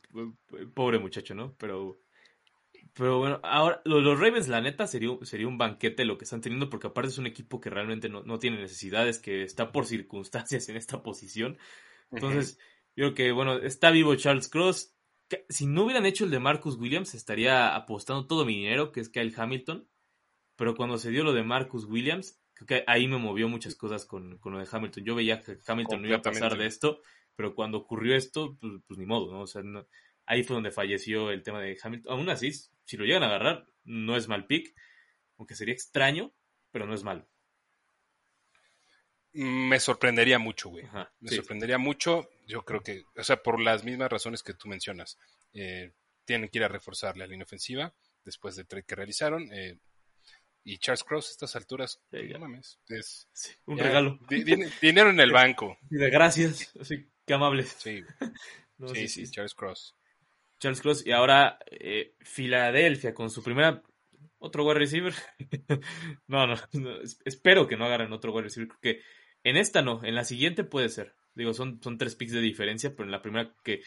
pobre muchacho, ¿no? Pero, pero bueno, ahora, lo- los Ravens, la neta, sería, sería un banquete lo que están teniendo, porque aparte es un equipo que realmente no, no tiene necesidades, que está por circunstancias en esta posición. Entonces, yo creo que, bueno, está vivo Charles Cross. Si no hubieran hecho el de Marcus Williams, estaría apostando todo mi dinero, que es Kyle Hamilton. Pero cuando se dio lo de Marcus Williams, creo que ahí me movió muchas cosas con, con lo de Hamilton. Yo veía que Hamilton no iba a pasar de esto, pero cuando ocurrió esto, pues, pues ni modo, ¿no? O sea, no- ahí fue donde falleció el tema de Hamilton. Aún así, si lo llegan a agarrar, no es mal pick, aunque sería extraño, pero no es malo. Me sorprendería mucho, güey. Ajá, Me sí. sorprendería mucho. Yo creo que, o sea, por las mismas razones que tú mencionas. Eh, tienen que ir a reforzar la línea ofensiva después del trade que realizaron. eh, y Charles Cross a estas alturas, pues, ya. no mames, es Sí, un ya, regalo. di- di- dinero en el banco. Y de gracias. Así, qué amables. Sí, No, sí, sí, sí, Charles Cross. Charles Cross. Y ahora eh, Filadelfia con su primera. Otro wide receiver. no, no, no, es- Espero que no agarren otro wide receiver. Porque en esta no. En la siguiente puede ser. Digo, son, son tres picks de diferencia. Pero en la primera que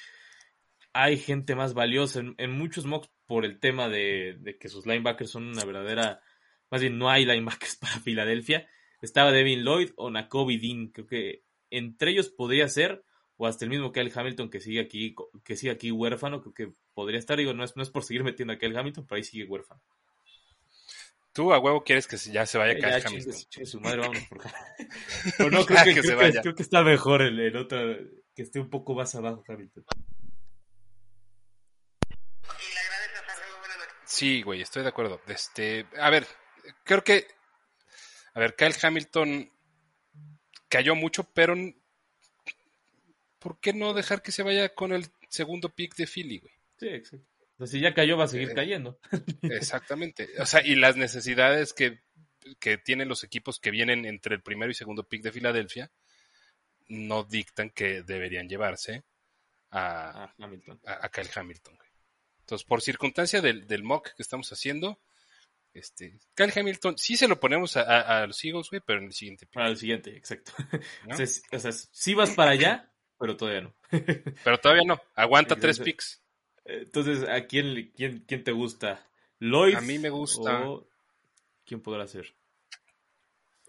hay gente más valiosa. En, en muchos mocks por el tema de, de que sus linebackers son una verdadera. Más bien, no hay linebackers para Filadelfia. Estaba Devin Lloyd o Nakobe Dean. Creo que entre ellos podría ser o hasta el mismo Kyle Hamilton que sigue aquí, que sigue aquí huérfano, creo que podría estar, digo, no es, no es por seguir metiendo a Kyle Hamilton, pero ahí sigue huérfano. Tú a huevo quieres que se- ya se vaya Eh, Kyle Hamilton. chingue- su madre, vámonos por. Pero no, creo que, Que se creo que- vaya. creo que está mejor el, el otro, que esté un poco más abajo Hamilton. Sí, güey, estoy de acuerdo. Este, a ver, creo que, a ver, Kyle Hamilton cayó mucho, pero ¿por qué no dejar que se vaya con el segundo pick de Philly, güey? Sí, exacto. O sea, si ya cayó, va a seguir Eh, cayendo. Exactamente. O sea, y las necesidades que, que tienen los equipos que vienen entre el primero y segundo pick de Filadelfia no dictan que deberían llevarse a, Ah, Hamilton. a, a Kyle Hamilton. güey. Entonces, por circunstancia del, del mock que estamos haciendo, este, Kyle Hamilton sí se lo ponemos a, a- a los Eagles, güey, pero en el siguiente pick, Para el siguiente, exacto. ¿no? O sea, o sea, sí vas para allá, pero todavía no. Pero todavía no. Aguanta tres picks. Entonces, ¿a quién, quién, quién te gusta? ¿Lloyd? A mí me gusta- o ¿Quién podrá ser?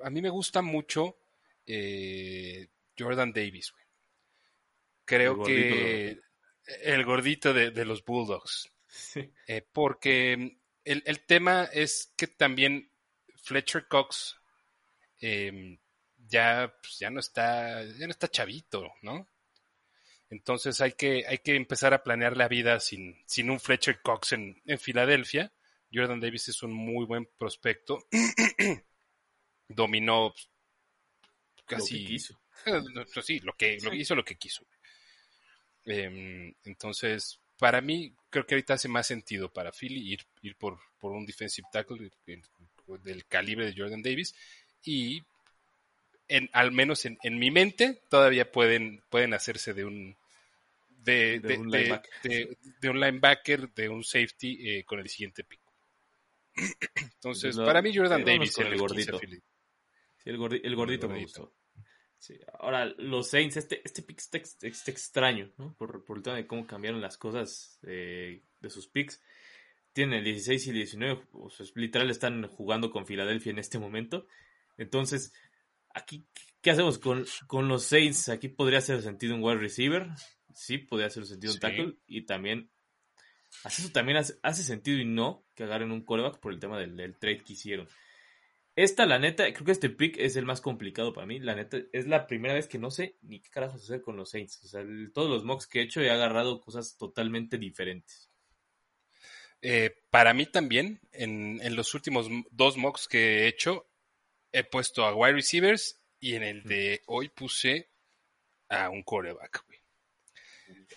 A mí me gusta mucho eh, Jordan Davis, güey. Creo El que el gordito de, de los Bulldogs. Sí. Eh, porque el, el, tema es que también Fletcher Cox eh, ya, pues, ya no está, ya no está chavito, ¿no? Entonces hay que, hay que empezar a planear la vida sin, sin un Fletcher Cox en, en Filadelfia. Jordan Davis es un muy buen prospecto. Dominó casi. Lo que quiso. Eh, sí, lo que, lo, hizo lo que quiso. Eh, entonces, para mí, creo que ahorita hace más sentido para Philly ir, ir por, por un defensive tackle del calibre de Jordan Davis y en, al menos en, en, mi mente todavía pueden, pueden hacerse de un de, de, de, un, linebacker. de un, linebacker. de un safety eh, con el siguiente pick. Entonces, para mí Jordan Davis el el gordito. 15 Philly. Sí, el, gordi- el gordito me gordito. gustó. Sí, Ahora, los Saints, este, este pick está, está extraño, ¿no? Por, por el tema de cómo cambiaron las cosas eh, de sus picks. Tienen el 16 y el 19, o sea, literal están jugando con Filadelfia en este momento. Entonces, aquí, ¿qué hacemos con, con los Saints? Aquí podría hacer sentido un wide receiver, sí, podría hacer sentido un tackle, y también, así eso también hace, hace sentido y no que agarren un coreback por el tema del, del trade que hicieron. Esta, la neta, creo que este pick es el más complicado para mí. La neta, es la primera vez que no sé ni qué carajos hacer con los Saints. O sea, el- todos los mocks que he hecho he agarrado cosas totalmente diferentes. Eh, para mí también, en, en los últimos dos mocks que he hecho, he puesto a wide receivers y en el de hoy puse a un coreback.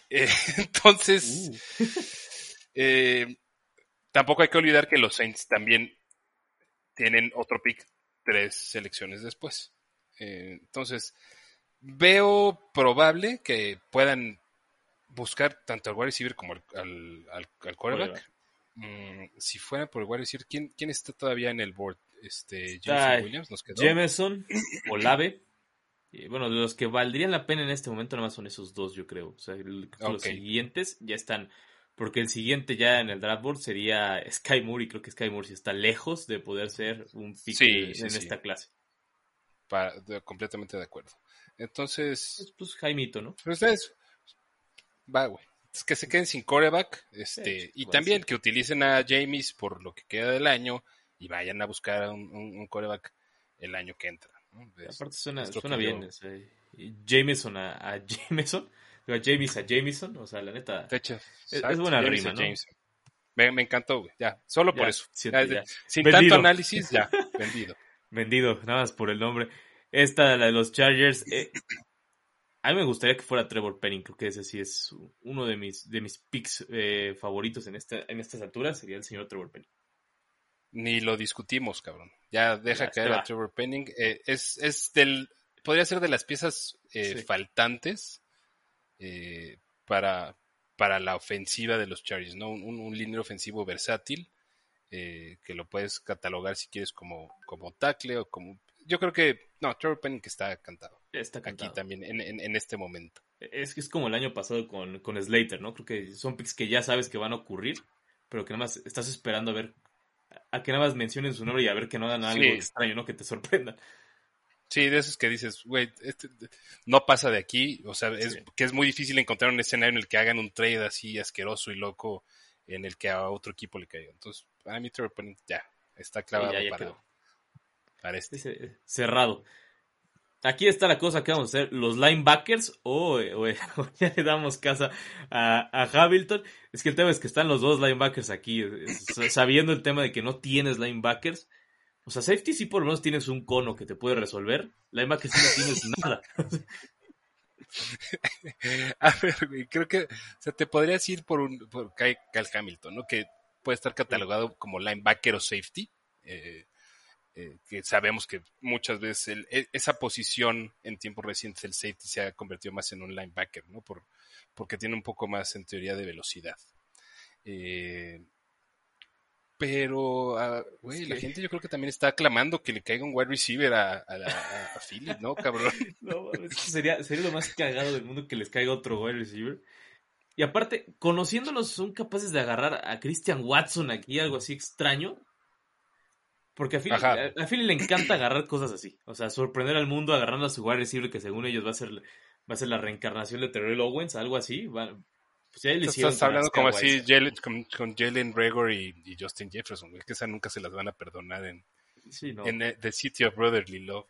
Eh, entonces, eh, tampoco hay que olvidar que los Saints también tienen otro pick tres selecciones después. Eh, entonces, veo probable que puedan buscar tanto al wide receiver como al, al, al- al quarterback. Mm, si fuera por el wide receiver, ¿quién, ¿quién está todavía en el board? Este, Jameson Williams nos quedó. Jameson, Olave. Y bueno, de los que valdrían la pena en este momento, nada más son esos dos, yo creo. O sea, el- los siguientes ya están. Porque el siguiente ya en el draft board sería Sky Moore, y creo que Sky Moore sí está lejos de poder ser un pick Sí, en, sí, en sí. esta clase. Pa- de- completamente de acuerdo. Entonces, Pues, pues Jaimito, ¿no? Pero ustedes, va, güey. Es que se queden sin coreback. Este, y también que utilicen a James por lo que queda del año y vayan a buscar a un, un, un coreback el año que entra. Aparte suena, suena bien. Jameson a, a Jameson. A James a Jameson. O sea, la neta. de hecho, es buena James rima, ¿no? Me, me encantó, güey. Ya, solo por eso. siete, Ya, ya. Sin Vendido. tanto análisis, ya, vendido. Vendido, nada más por el nombre. Esta, la de los Chargers. eh, a mí me gustaría que fuera Trevor Penning. Creo que ese sí es uno de mis, de mis picks eh, favoritos en, esta, en estas alturas. Sería el señor Trevor Penning. Ni lo discutimos, cabrón. Ya deja Ya, caer a. Trevor Penning. Eh, es, es del. Podría ser de las piezas eh, Sí. faltantes eh, para, para la ofensiva de los Chargers, ¿no? Un, un, un línea ofensivo versátil que lo puedes catalogar si quieres como, como tackle o como. Yo creo que. No, Trevor Penning está cantado. Está Aquí cantado. también, en, en, en este momento. Es que es como el año pasado con, con Slater, ¿no? Creo que son picks que ya sabes que van a ocurrir, pero que nada más estás esperando a ver, a que nada más mencionen su nombre y a ver que no hagan algo Sí. extraño, ¿no? Que te sorprenda. Sí, de esos que dices, güey, este no pasa de aquí, o sea, es Sí. que es muy difícil encontrar un escenario en el que hagan un trade así asqueroso y loco en el que a otro equipo le caiga. Entonces, a mí Trevor Penning ya está clavado ya, ya para, para este. Cerrado. Aquí está la cosa que vamos a hacer, los linebackers o, o- o ya le damos casa a, a Hamilton. Es que el tema es que están los dos linebackers aquí, sabiendo el tema de que no tienes linebackers. O sea, safety sí por lo menos tienes un cono que te puede resolver. Linebackers sí no tienes nada. A ver, güey, creo que, o sea, te podrías ir por un, por Kyle Hamilton, ¿no? Que puede estar catalogado como linebacker o safety, eh, eh, que sabemos que muchas veces el- e- esa posición en tiempos recientes el safety se ha convertido más en un linebacker, ¿no? Por, porque tiene un poco más en teoría de velocidad. Eh, pero, ah, güey, la gente yo creo que también está aclamando que le caiga un wide receiver a, a, a- a Philly, ¿no, cabrón? No, sería, sería lo más cagado del mundo que les caiga otro wide receiver. Y aparte, conociéndolos, son capaces de agarrar a Christian Watson aquí, algo así extraño. Porque a Philly, a, a Philly le encanta agarrar cosas así. O sea, sorprender al mundo agarrando a su wide receiver que según ellos va a ser, va a ser la reencarnación de Terrell Owens, algo así. Va- Pues ya le Estás hablando como así. Jalen- con, con Jalen Gregor y, y Justin Jefferson, güey, que esa nunca se las van a perdonar en, Sí, no. en eh, The City of Brotherly Love.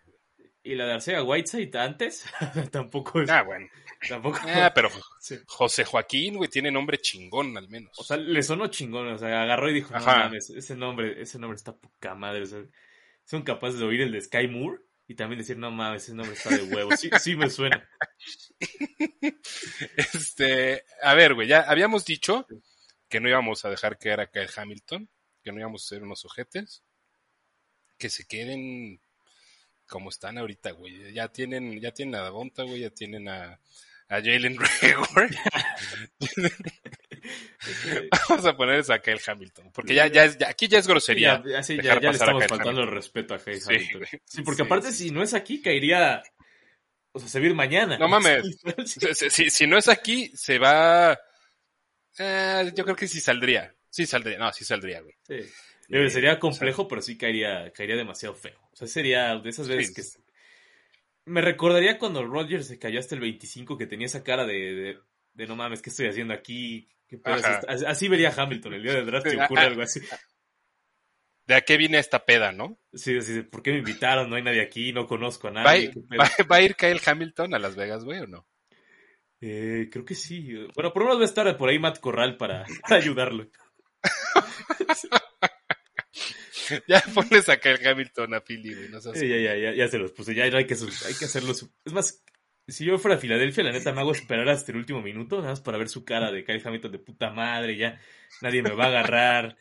Y la de Arcega Whiteside antes, tampoco es. Ah, bueno. Tampoco. Ah, pero Sí. José Joaquín, güey, tiene nombre chingón al menos. O sea, le sonó chingón, o sea, agarró y dijo, no mames, ese nombre, ese nombre está poca madre, o sea, son capaces de oír el de Sky Moore y también decir, no mames, ese nombre está de huevo, sí, sí me suena. Este, a ver, güey, ya habíamos dicho que no íbamos a dejar que era Kyle Hamilton, que no íbamos a ser unos ojetes, que se queden como están ahorita, güey. Ya tienen, ya tienen a Davonta, güey, ya tienen a, a Jalen Gregor. Vamos a poner a Kyle Hamilton, porque ya, ya, es, ya aquí ya es grosería. ya, ya, sí, ya, dejar ya le estamos Kyle faltando el respeto a Hayes Sí, Hamilton. güey. Sí, porque Sí, aparte sí. si no es aquí, caería, o sea, se va a ir mañana. No mames. Sí, Si, si- si no es aquí, se va. Eh, yo creo que sí saldría. Sí saldría, no, sí saldría, güey. sí. Eh, sería complejo, pero sí caería, caería demasiado feo. O sea, sería de esas veces Sí. que... Me recordaría cuando Rogers se cayó hasta el 25, que tenía esa cara de, de, de, no mames, ¿qué estoy haciendo aquí? ¿Qué pedo es Ajá. esto?". Así, así vería Hamilton el día del draft si ocurre algo así. ¿De a qué viene esta peda, no? Sí, sí, ¿por qué me invitaron? No hay nadie aquí, no conozco a ¿Va, nadie. va a ir Kyle Hamilton a Las Vegas, güey, o no? Eh, creo que sí. Bueno, por lo menos va a estar por ahí Matt Corral para, para ayudarlo. Ya pones a Kyle Hamilton a Philly, güey. No seas- Sí, ya, ya, ya, ya se los puse. Ya, hay, que, hay que hacerlo. Es más, si yo fuera a Filadelfia, la neta me hago esperar hasta el último minuto, nada más para ver su cara de Kyle Hamilton de puta madre. Ya nadie me va a agarrar.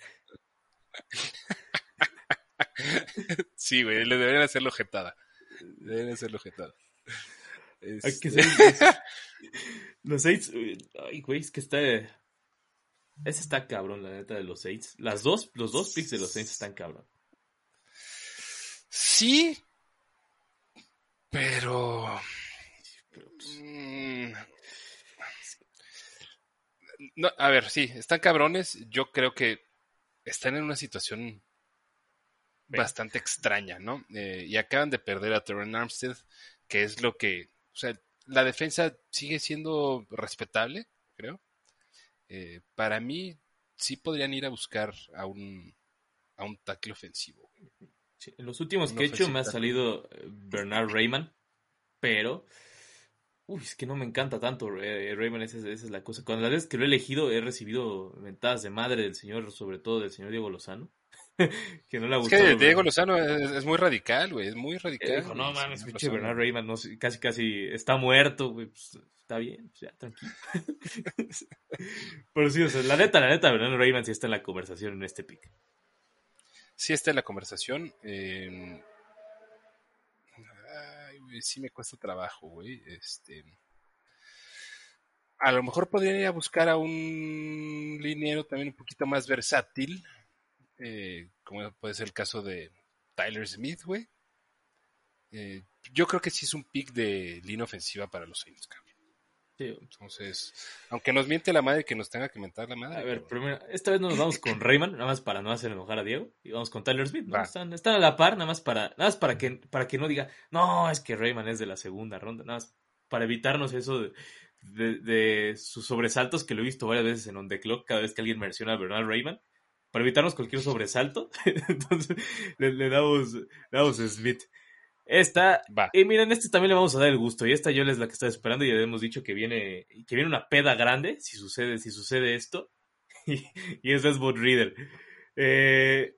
Sí, güey, le deberían hacerlo jetada. Deberían hacerlo jetada. Hay que Este, ser- Los uy, ay, güey, es que está. Ese está cabrón, la neta, de los Saints. Las dos, los dos picks de los Saints están cabrón. Sí, pero... Mm, No, a ver, sí, están cabrones. Yo creo que están en una situación bastante extraña, ¿no? Eh, y acaban de perder a Terran Armstead, que es lo que, o sea, la defensa sigue siendo respetable, creo. Eh, para mí, sí podrían ir a buscar a un, a un tackle ofensivo. Sí, en los últimos que he hecho me ha salido eh, Bernard Rayman, pero. Uy, es que no me encanta tanto eh, Rayman, esa, es- esa es la cosa. Cuando las veces que lo he elegido he recibido mentadas de madre del señor, sobre todo del señor Diego Lozano, que no le ha Es que Diego. Lozano es, es muy radical, güey, es muy Eh, radical. dijo, no mames, pinche. Bernard Rayman, no casi casi está muerto, güey, pues, está bien, pues, ya, tranquilo. pero sí, o sea, la neta, la neta, Bernard Rayman sí está en la conversación en este pick. Sí está en la conversación. eh, ay, güey, sí me cuesta trabajo, güey. Este, a lo mejor podrían ir a buscar a un liniero también un poquito más versátil, eh, como puede ser el caso de Tyler Smith, güey. Eh, yo creo que sí es un pick de línea ofensiva para los Saints, cabrón. Sí, Entonces, aunque nos miente la madre que nos tenga que mentar la madre. A ver, primero, esta vez no nos vamos con Rayman, nada más para no hacer enojar a Diego, y vamos con Tyler Smith, ¿no? Están a la par, nada más para, nada más para que, para que no diga, no, es que Rayman es de la segunda ronda, nada más para evitarnos eso de, de, de sus sobresaltos que lo he visto varias veces en On The Clock, cada vez que alguien menciona a Bernard Rayman, para evitarnos cualquier sobresalto, entonces le, le damos, le damos Smith. Esta, Va. y miren, este también le vamos a dar el gusto. Y esta yo es la que estaba esperando. Y ya hemos dicho que viene, que viene una peda grande si sucede, si sucede esto. Y, y es Desmond Reader. Eh,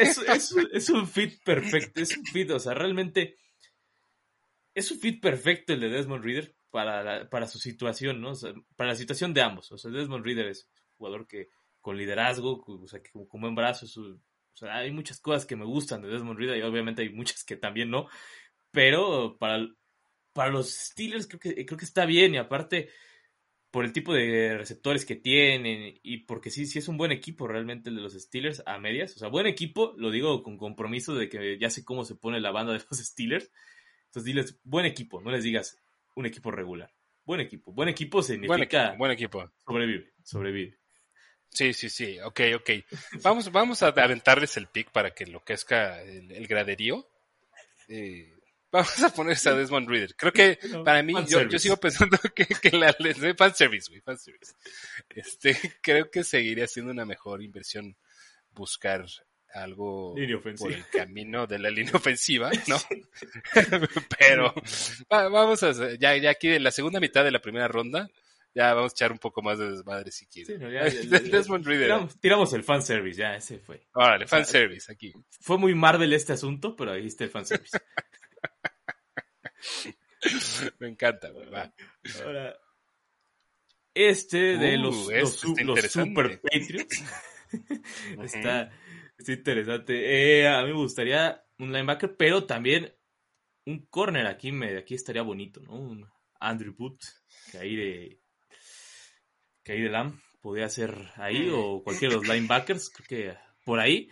es, es un- es un fit perfecto. Es un fit, o sea, realmente es un fit perfecto el de Desmond Reader para, la- para su situación, ¿no? O sea, para la situación de ambos. O sea, Desmond Reader es un jugador que con liderazgo, o sea, con, con buen brazo, o sea, hay muchas cosas que me gustan de Desmond Reader y obviamente hay muchas que también no. Pero para, para los Steelers creo que, creo que está bien y aparte por el tipo de receptores que tienen y porque sí, sí es un buen equipo realmente el de los Steelers a medias. O sea, buen equipo, lo digo con compromiso de que ya sé cómo se pone la banda de los Steelers. Entonces diles, buen equipo, no les digas un equipo regular. Buen equipo. Buen equipo Buen significa equipo, buen equipo. sobrevive, sobrevive. Sí, sí, sí, ok, ok. Vamos, vamos a aventarles el pick para que enloquezca el, el graderío. Eh, Vamos a ponerse a Desmond Reader. Creo que para mí, yo, sigo pensando que, que la de fanservice, güey, fanservice. Este, creo que seguiría siendo una mejor inversión buscar algo por el camino de la línea ofensiva, ¿no? Pero va- vamos a hacer- ya, ya aquí en la segunda mitad de la primera ronda, ya vamos a echar un poco más de desmadre si Sí, quieres. no, ya- ya- ya- Desmond Reader. tiramos, tiramos el fanservice, ya, ese fue. Órale, fanservice aquí. Fue muy Marvel este asunto, pero ahí está el fanservice. Me encanta, güey. Va. Ahora, este de Uh, los, este los. Super Patriots está, está interesante. Eh, a mí me gustaría un linebacker, pero también un corner aquí, me, aquí estaría bonito, ¿no? Un Andrew Booth, que ahí de que ahí de Lam podría ser ahí, o cualquiera de los linebackers, creo que por ahí.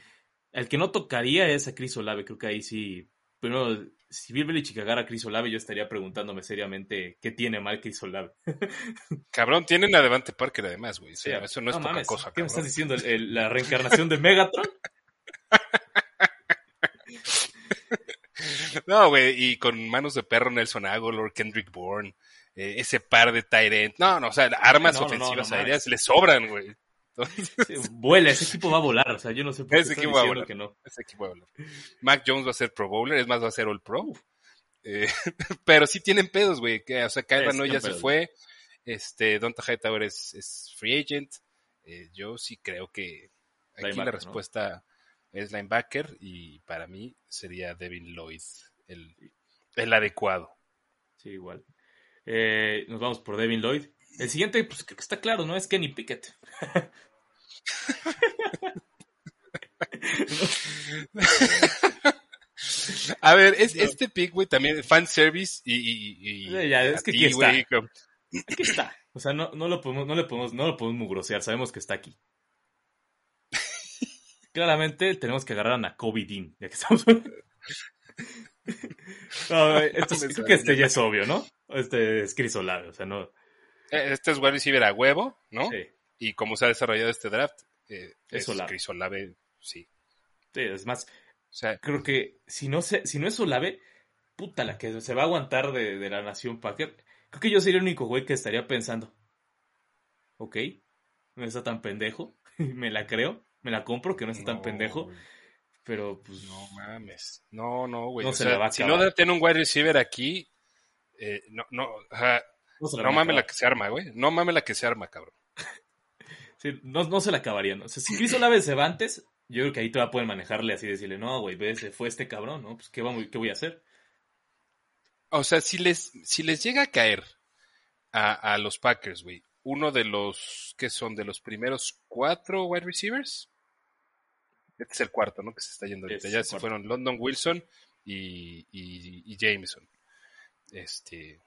El que no tocaría es a Chris Olave, creo que ahí sí. Primero, si Bill Belichick agarra a Chris Olave, yo estaría preguntándome seriamente qué tiene mal Chris Olave. Cabrón, tienen a Devante Parker además, güey. Sí, eso no es poca mames, cosa, ¿Qué me estás diciendo? ¿El- el- ¿La reencarnación de Megatron? No, güey, y con manos de perro Nelson Aguilar, Kendrick Bourne, eh, ese par de Tyrant. No, no, o sea, armas No, no, no, ofensivas no mames. aéreas le sobran, güey. Entonces, Sí, vuela, ese equipo va a volar. O sea, yo no sé por qué Ese equipo va a volar. que no. ese equipo va a hablar. Mac Jones va a ser Pro Bowler, es más, va a ser All Pro. Eh, pero sí tienen pedos, güey. O sea, Kyle Sí, Van Noy sí ya se fue. Este, Donta Hightower es, es free agent. Eh, yo sí creo que aquí Linebacker, la ¿no? respuesta es linebacker y para mí sería Devin Lloyd el, el adecuado. Sí, igual. Eh, nos vamos por Devin Lloyd. El siguiente, pues creo que está claro, ¿no? Es Kenny Pickett. A ver, es, este pick, güey, también fan service y, y, y- Ya, ya, es que aquí está. como- Aquí está. O sea, no, no lo podemos, no le podemos, no lo podemos mugrosear. Sabemos que está aquí. Claramente tenemos que agarrar a Nakobe Dean, ya que estamos. No, esto es- creo que este ya es obvio, ¿no? Este es Chris Olave, o sea, no. Eh, Este es wide receiver a huevo, ¿no? Sí, Y como se ha desarrollado este draft, eh, Es es Olave. Chris Olave, sí. sí, es más, O sea, creo que si no, se, si no es Olave, puta la que se va a aguantar de, de la nación Packer. Creo que yo sería el único güey que estaría pensando, ok, no está tan pendejo, me la creo, me la compro que no está tan pendejo, güey, pero pues No mames. No, no, güey. No o se sea, la va a si no tiene un wide receiver aquí, eh, no, no, ajá, no se la no mames la que se arma, güey. No mames la que se arma, cabrón. Sí, no, no se la acabaría, ¿no? O sea, si Chris Olave se va antes, yo creo que ahí todavía pueden manejarle así, decirle, no, güey, ve, se fue este cabrón, ¿no? Pues, ¿qué, vamos, ¿qué voy a hacer? O sea, si les, si les llega a caer a, a los Packers, güey, uno de los, que son? De los primeros cuatro wide receivers. Este es el cuarto, ¿no? Que se está yendo ahorita. Es ya se cuarto. fueron London Wilson y, y, y Jameson. Este.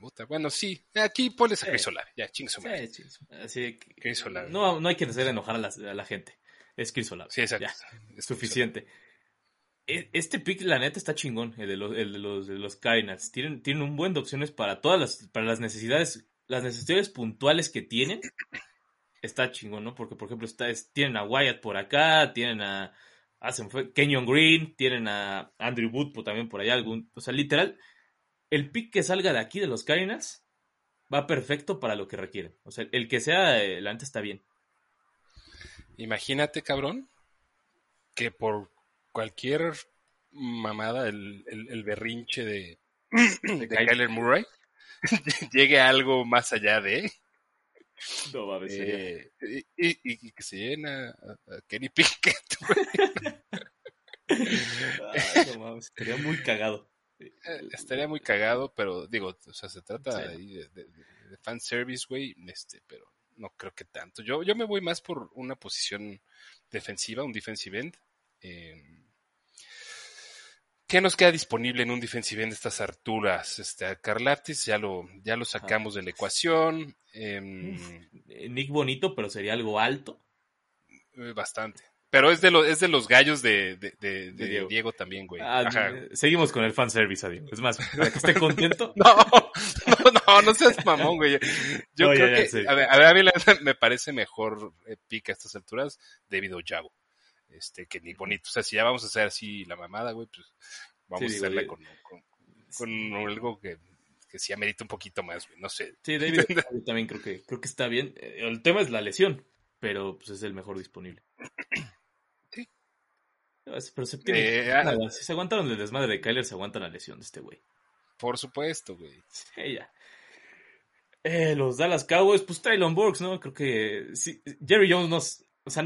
Puta, bueno, sí. Aquí pones a Sí. Chris Olave. Ya, ching su madre. Sí, sí, así que- Chris Olave. no, no hay que hacer enojar a la, a la gente. Es Chris Olave. Sí, exacto. Ya, Es suficiente. E- Este pick, la neta, está chingón, el de los, el de los, de los Cardinals. Tienen, tienen un buen de opciones para todas las, para las necesidades, las necesidades puntuales que tienen. Está chingón, ¿no? Porque, por ejemplo, está, es- tienen a Wyatt por acá, tienen a, me fue, Kenyon Green, tienen a Andrew Wood por- también por allá, algún, o sea, literal, el pick que salga de aquí de los Cardinals va perfecto para lo que requieren. O sea, el que sea, la neta está bien. Imagínate, cabrón, que por cualquier mamada, el, el- el berrinche de, de Kyler. Kyler Murray llegue a algo más allá de No mames, eh, y, y- y que se llena a, a Kenny Pickett. güey. Ay, no mames, estaría muy cagado. Eh, Estaría muy cagado, pero digo, o sea, se trata Sí. ahí de, de, de fan service, güey, este, pero no creo que tanto. Yo, yo me voy más por una posición defensiva, un defensive end. eh, ¿Qué nos queda disponible en un defensive end de estas alturas? Este, a ya lo, ya lo sacamos de la ecuación. em, Eh, Nick bonito, pero sería algo alto. eh, bastante. Pero es de, los es de los gallos de, de, de- de De Diego. Diego. también, güey. Ah, Ajá. eh, seguimos con el fanservice, adiós. Es más, para que esté contento. No, no, no, no seas mamón, güey. Yo No, creo ya, que, sí. a ver, a ver, a mí me parece mejor pick a estas alturas debido a Javo. Este, que ni bonito. O sea, si ya vamos a hacer así la mamada, güey, pues vamos Sí, a hacerla con, con- con algo que, que sí amerita un poquito más, güey. No sé. Sí, David yo también creo que, creo que está bien. Eh, El tema es la lesión, pero pues es el mejor disponible. Sí. Pero se Eh, ah. nada, si se aguantaron el desmadre de Kyler, se aguantan la lesión de este güey. Por supuesto, güey. Sí, ya. Eh, los Dallas Cowboys, pues Traylon Burks, ¿no? Creo que sí, Jerry Jones nos, o sea,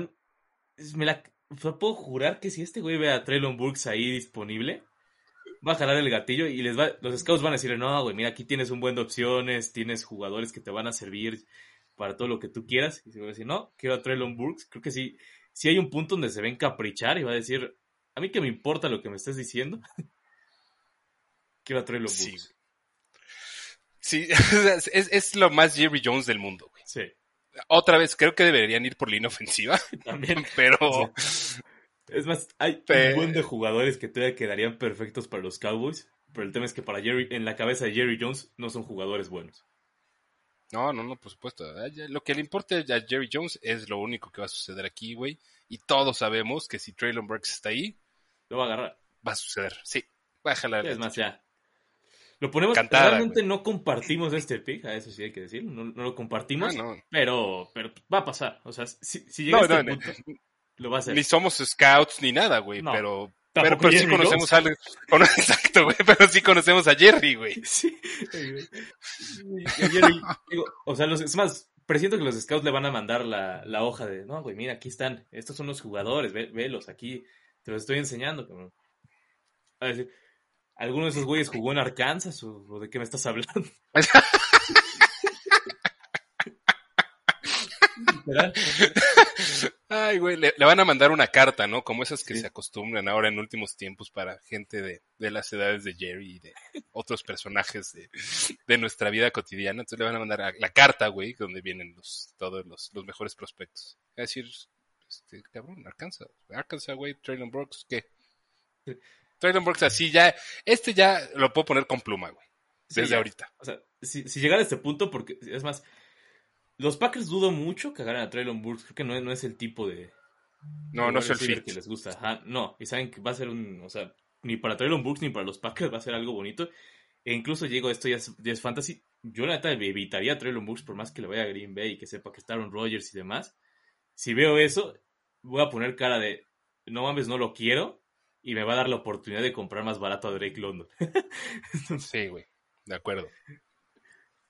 me la, sea, puedo jurar que si este güey ve a Traylon Burks ahí disponible, va a jalar el gatillo y les va, los scouts van a decirle, no, güey, mira, aquí tienes un buen de opciones, tienes jugadores que te van a servir para todo lo que tú quieras. Y se va a decir, no, quiero a Traylon Burks. Creo que sí, sí hay un punto donde se va a encaprichar y va a decir, a mí que me importa lo que me estés diciendo. quiero a Traylon Sí. Burks. Sí, es, es lo más Jerry Jones del mundo, güey. Sí, Otra vez, creo que deberían ir por línea ofensiva, también. pero Es más, hay Pe- un buen de jugadores que todavía quedarían perfectos para los Cowboys. Pero el tema es que para Jerry, en la cabeza de Jerry Jones, no son jugadores buenos. No, no, no, por supuesto. Ah, Lo que le importa a Jerry Jones es lo único que va a suceder aquí, güey. Y todos sabemos que si Traylon Burks está ahí, Lo va a agarrar. va a suceder. Sí, va a jalar. Es más, ya. Lo ponemos. Cantada, realmente no compartimos este pick, a eso sí hay que decir. No, no lo compartimos. Ah, no. Pero, pero va a pasar. O sea, si, si llega a este punto, lo va a hacer. Ni somos scouts ni nada, güey. Pero, pero, pero sí conocemos a cono- Exacto, güey. Pero sí conocemos a Jerry, güey. Sí. Y Jerry, digo, o sea, los, es más, presiento que los scouts le van a mandar la, la hoja de, no, güey, mira, aquí están, estos son los jugadores, ve, velos, aquí, te los estoy enseñando, cabrón. A decir, ¿alguno de esos güeyes jugó en Arkansas o, o de qué me estás hablando? Ay, güey, le, le van a mandar una carta, ¿no? Como esas que Sí. se acostumbran ahora en últimos tiempos para gente de, de las edades de Jerry y de otros personajes de, de nuestra vida cotidiana. Entonces le van a mandar a- la carta, güey, donde vienen los, todos los, los mejores prospectos. Es decir, este, cabrón, Arkansas. Arkansas, güey, Traylon Brooks, ¿qué? Traylon Brooks así ya, este ya lo puedo poner con pluma, güey. Desde ahorita. O sea, si, si llegara a este punto, porque es más, los Packers dudo mucho que agarren a Traylon Burks. Creo que no, es- no es el tipo de. No, de no es el fit. que les gusta. Ajá, no, y saben que va a ser un. O sea, ni para Traylon Burks ni para los Packers va a ser algo bonito. E incluso llego, esto ya es, ya es fantasy. Yo la neta evitaría a Traylon Burks por más que le vaya a Green Bay y que sepa que está Aaron Rodgers y demás. Si veo eso, voy a poner cara de. No mames, no lo quiero. Y me va a dar la oportunidad de comprar más barato a Drake London. Sí, güey. De acuerdo.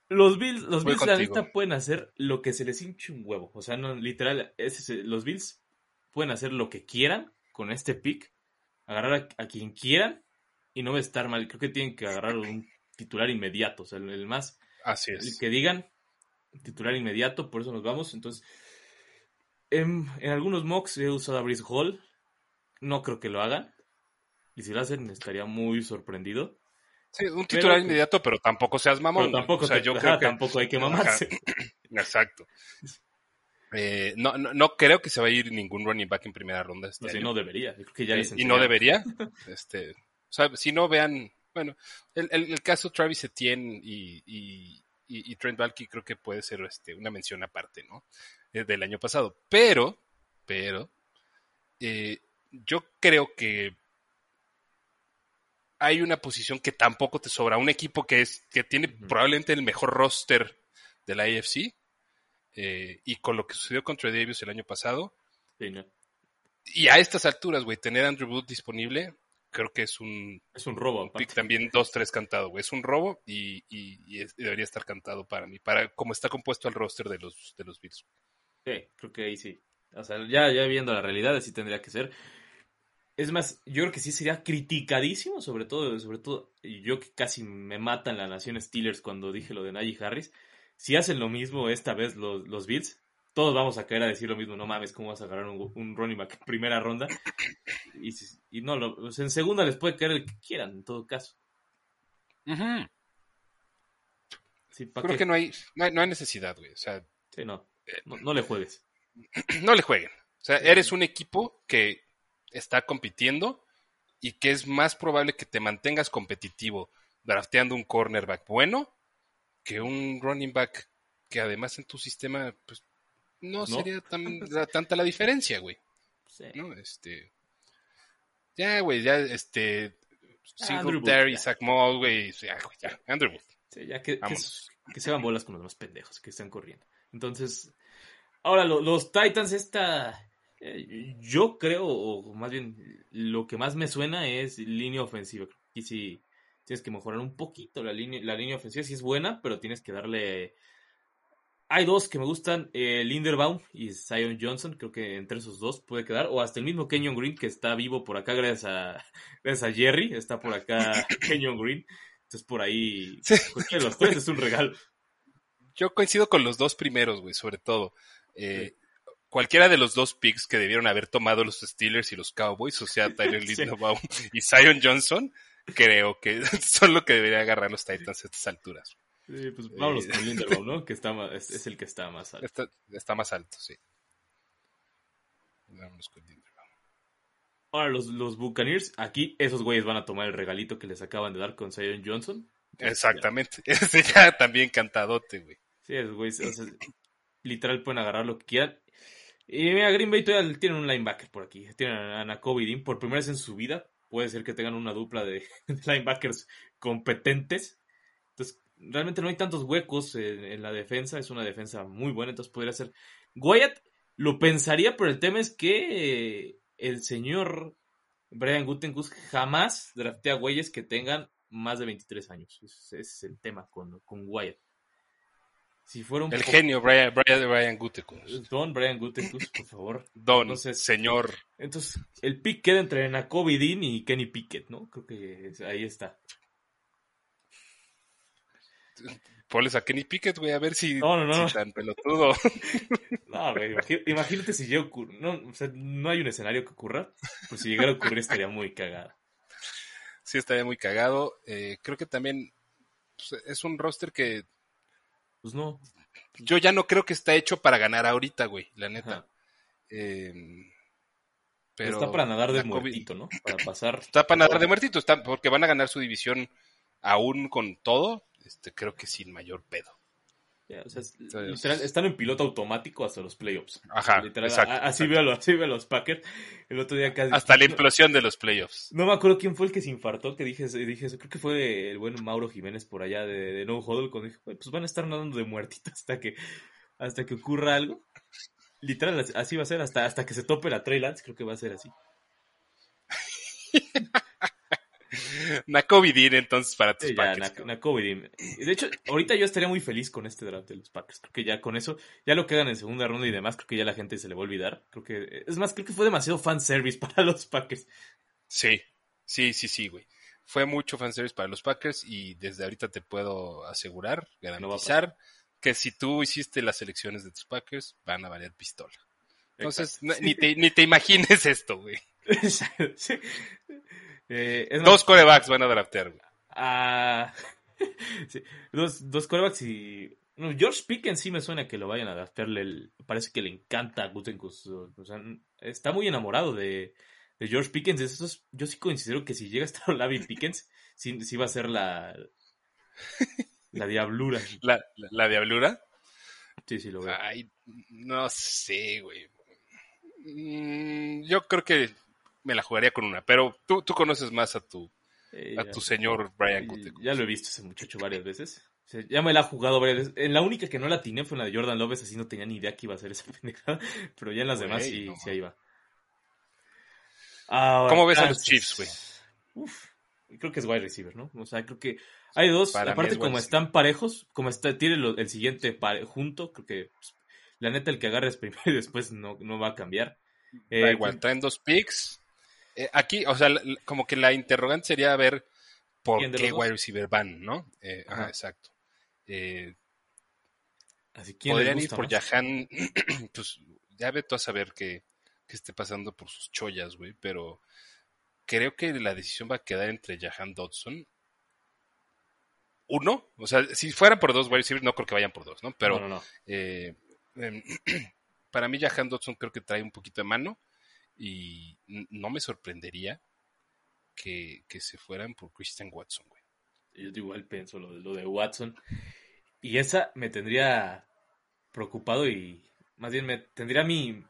Los Bills, los Voy Bills la neta pueden hacer lo que se les hinche un huevo. O sea, no, literal, es los Bills pueden hacer lo que quieran con este pick, agarrar a, a quien quieran y no va a estar mal. Creo que tienen que agarrar un titular inmediato, o sea, el, el más, Así el es. que digan titular inmediato, por eso nos vamos. Entonces, en, en algunos mocks he usado a Brice Hall, no creo que lo hagan. Y si lo hacen, estaría muy sorprendido. Sí, un titular inmediato, pero tampoco seas mamón. Pero tampoco, o sea, te- yo ajá, creo que tampoco hay que mamarse. Exacto. Eh, no, no, no creo que se va a ir ningún running back en primera ronda este No, año. no debería. Yo creo que ya Eh, y no debería. Este, o sea, si no vean, bueno, el, el- el caso Travis Etienne y, y, y- y Trent Balky creo que puede ser este, una mención aparte, ¿no? Eh, del año pasado. Pero, pero, yo creo que hay una posición que tampoco te sobra. Un equipo que es, que tiene probablemente el mejor roster de la AFC. eh, y con lo que sucedió contra Davis el año pasado, Sí, no. y a estas alturas, güey, tener a Andrew Booth disponible, creo que es un Es un robo. un aparte. pick también 2-3 cantado, güey. Es un robo y, y- y es- debería estar cantado para mí, para como está compuesto el roster de los, de los Bills. Sí, creo que ahí sí. O sea, ya, ya viendo la realidad, así tendría que ser. Es más, yo creo que sí sería criticadísimo, sobre todo, sobre todo, y yo que casi me matan la nación Steelers cuando dije lo de Najee Harris. Si hacen lo mismo esta vez los, los Bills, todos vamos a caer a decir lo mismo. No mames, ¿cómo vas a agarrar un, un running back en primera ronda? Y, no, lo- en segunda les puede caer el que quieran, en todo caso. Sí, ¿pa' Creo qué? que no hay, no hay, no hay necesidad, güey. O sea, Sí, no, no, no le juegues. no le jueguen. O sea, eres un equipo que está compitiendo y que es más probable que te mantengas competitivo drafteando un cornerback bueno que un running back que además en tu sistema, pues, no, No. sería tan, tanta la diferencia, güey. Sí. ¿no? Este. Ya, güey, ya, este. Singletary, Zach Moss, güey. Ya, güey, ya, Andrew Booth. Sí, ya que, que, Vamos. que se hagan bolas con los demás pendejos que están corriendo. Entonces, ahora lo- los Titans, esta. Eh, yo creo, o más bien, lo que más me suena es línea ofensiva. Y sí, tienes que mejorar un poquito la línea, la línea ofensiva. Sí es buena, pero tienes que darle. Hay dos que me gustan, eh, Linderbaum y Zion Johnson. Creo que entre esos dos puede quedar. O hasta el mismo Kenyon Green, que está vivo por acá gracias a, gracias a Jerry. Está por acá Kenyon Green. Entonces por ahí, Sí. cualquiera de los tres es un regalo. Yo coincido con los dos primeros, güey, sobre todo. Eh, Cualquiera de los dos picks que debieron haber tomado los Steelers y los Cowboys, o sea, Tyler Sí. Linderbaum y Zion Johnson, creo que son lo que deberían agarrar los Titans a estas alturas. Sí, pues vámonos Eh. con Linderbaum, ¿no? Que está más, es, es el que está más alto. Está, está más alto, sí. Vámonos con Linderbaum. Ahora, los, los Buccaneers, aquí esos güeyes van a tomar el regalito que les acaban de dar con Zion Johnson. Exactamente. Ese ya también cantadote, güey. Sí, esos güeyes, o sea, literal pueden agarrar lo que quieran. Y mira, Green Bay todavía tienen un linebacker por aquí. Tienen a Nakobe Dean por primera vez en su vida. Puede ser que tengan una dupla de linebackers competentes. Entonces, realmente no hay tantos huecos en, la defensa. Es una defensa muy buena, entonces podría ser. Wyatt lo pensaría, pero el tema es que eh, el señor Brian Gutenkus jamás draftea güeyes que tengan más de 23 años. Ese es el tema con, con Wyatt. Si fuera un El poco- genio Brian, Brian, Brian Gutekunst. Don Brian Gutekunst, por favor. Don, Entonces- señor. Entonces, el pick queda entre Nakobe Dean y Kenny Pickett, ¿no? Creo que ahí está. Ponles a Kenny Pickett, güey, a ver si, No, no, no. si tan pelotudo. No, güey, imagínate si llega a ocurrir. No, o sea, no hay un escenario que ocurra. Pues si llegara a ocurrir estaría muy cagada. sí, estaría muy cagado. Eh, creo que también pues, es un roster que Pues no. yo ya no creo que está hecho para ganar ahorita, güey, la neta. Eh, pero está para nadar de muertito, ¿no? Para pasar. Está para nadar de muertito, está, porque van a ganar su división aún con todo, este, creo que sin mayor pedo. O sea, es- literal, están en piloto automático hasta los playoffs. Ajá, Literal, exacto, a- así, exacto. veo los, así veo los Packers. El otro día casi. Hasta la implosión de los playoffs. No me acuerdo quién fue el que se infartó, que dije, dije eso. Creo que fue el buen Mauro Jiménez por allá de, de No Huddle, cuando dije, "Güey, pues van a estar nadando de muertito hasta que, hasta que ocurra algo. Literal, así- así va a ser, hasta, hasta que se tope la Trey Lance, creo que va a ser así. Nakobe Dean, entonces, para tus Sí, Packers. Na- Nakobe Dean. Y De hecho, ahorita yo estaría muy feliz con este draft de los Packers. Creo que ya con eso, ya lo que hagan en segunda ronda y demás, creo que ya la gente se le va a olvidar. Creo que, es más, creo que fue demasiado fanservice para los Packers. Sí, sí, sí, sí, güey. Fue mucho fanservice para los Packers y desde ahorita te puedo asegurar, garantizar, que si tú hiciste las elecciones de tus Packers, van a valer pistola. Entonces, no- ni, te, ni te imagines esto, güey. Sí. Eh, es más, Dos corebacks van a draftear. Ah, sí, dos, dos quarterbacks y. No, George Pickens sí me suena que lo vayan a adaptarle. el- parece que le encanta a Gutekunst. O sea, está muy enamorado de, de George Pickens. Eso es- yo sí considero que si llega a estar Lavi Pickens, sí, sí va a ser la. La diablura. La, la, la diablura. Sí, sí, lo veo. Ay, no sé, güey. Mm, Yo creo que me la jugaría con una, pero tú, tú conoces más a tu, Eh, a ya- tu señor Brian Gutekunst. Ya lo he visto ese muchacho varias veces. O sea, ya me la ha jugado varias veces. En la única que no la atiné fue en la de Jordan López, así no tenía ni idea que iba a ser esa pendejada. Pero ya en las demás sí, no sí ahí va. Ahora, ¿Cómo ves a los. Chiefs, güey? Uf, creo que es wide receiver, ¿no? O sea, creo que hay dos. Para aparte, como están parejos, como está, tiene lo- el siguiente pare- junto, creo que pues, la neta el que agarres primero y después no, no va a cambiar. Eh, Da igual, traen dos picks. Eh, aquí, o sea, como que la interrogante sería ver por ¿Quién de qué wide receiver van, ¿no? Eh, ajá, Ajá. exacto. Eh, así, ¿quién les podrían ir por más? Jahan, pues ya ve tú a saber qué, qué esté pasando por sus chollas, güey, pero creo que la decisión va a quedar entre Jahan Dodson. Uno, o sea, si fueran por dos wide receivers, no creo que vayan por dos, ¿no? Pero No, no, no. em, para mí Jahan Dodson creo que trae un poquito de mano y no me sorprendería que, que se fueran por Christian Watson, güey. Yo igual pienso lo, de- lo de Watson. Y esa me tendría preocupado y más bien me tendría mi,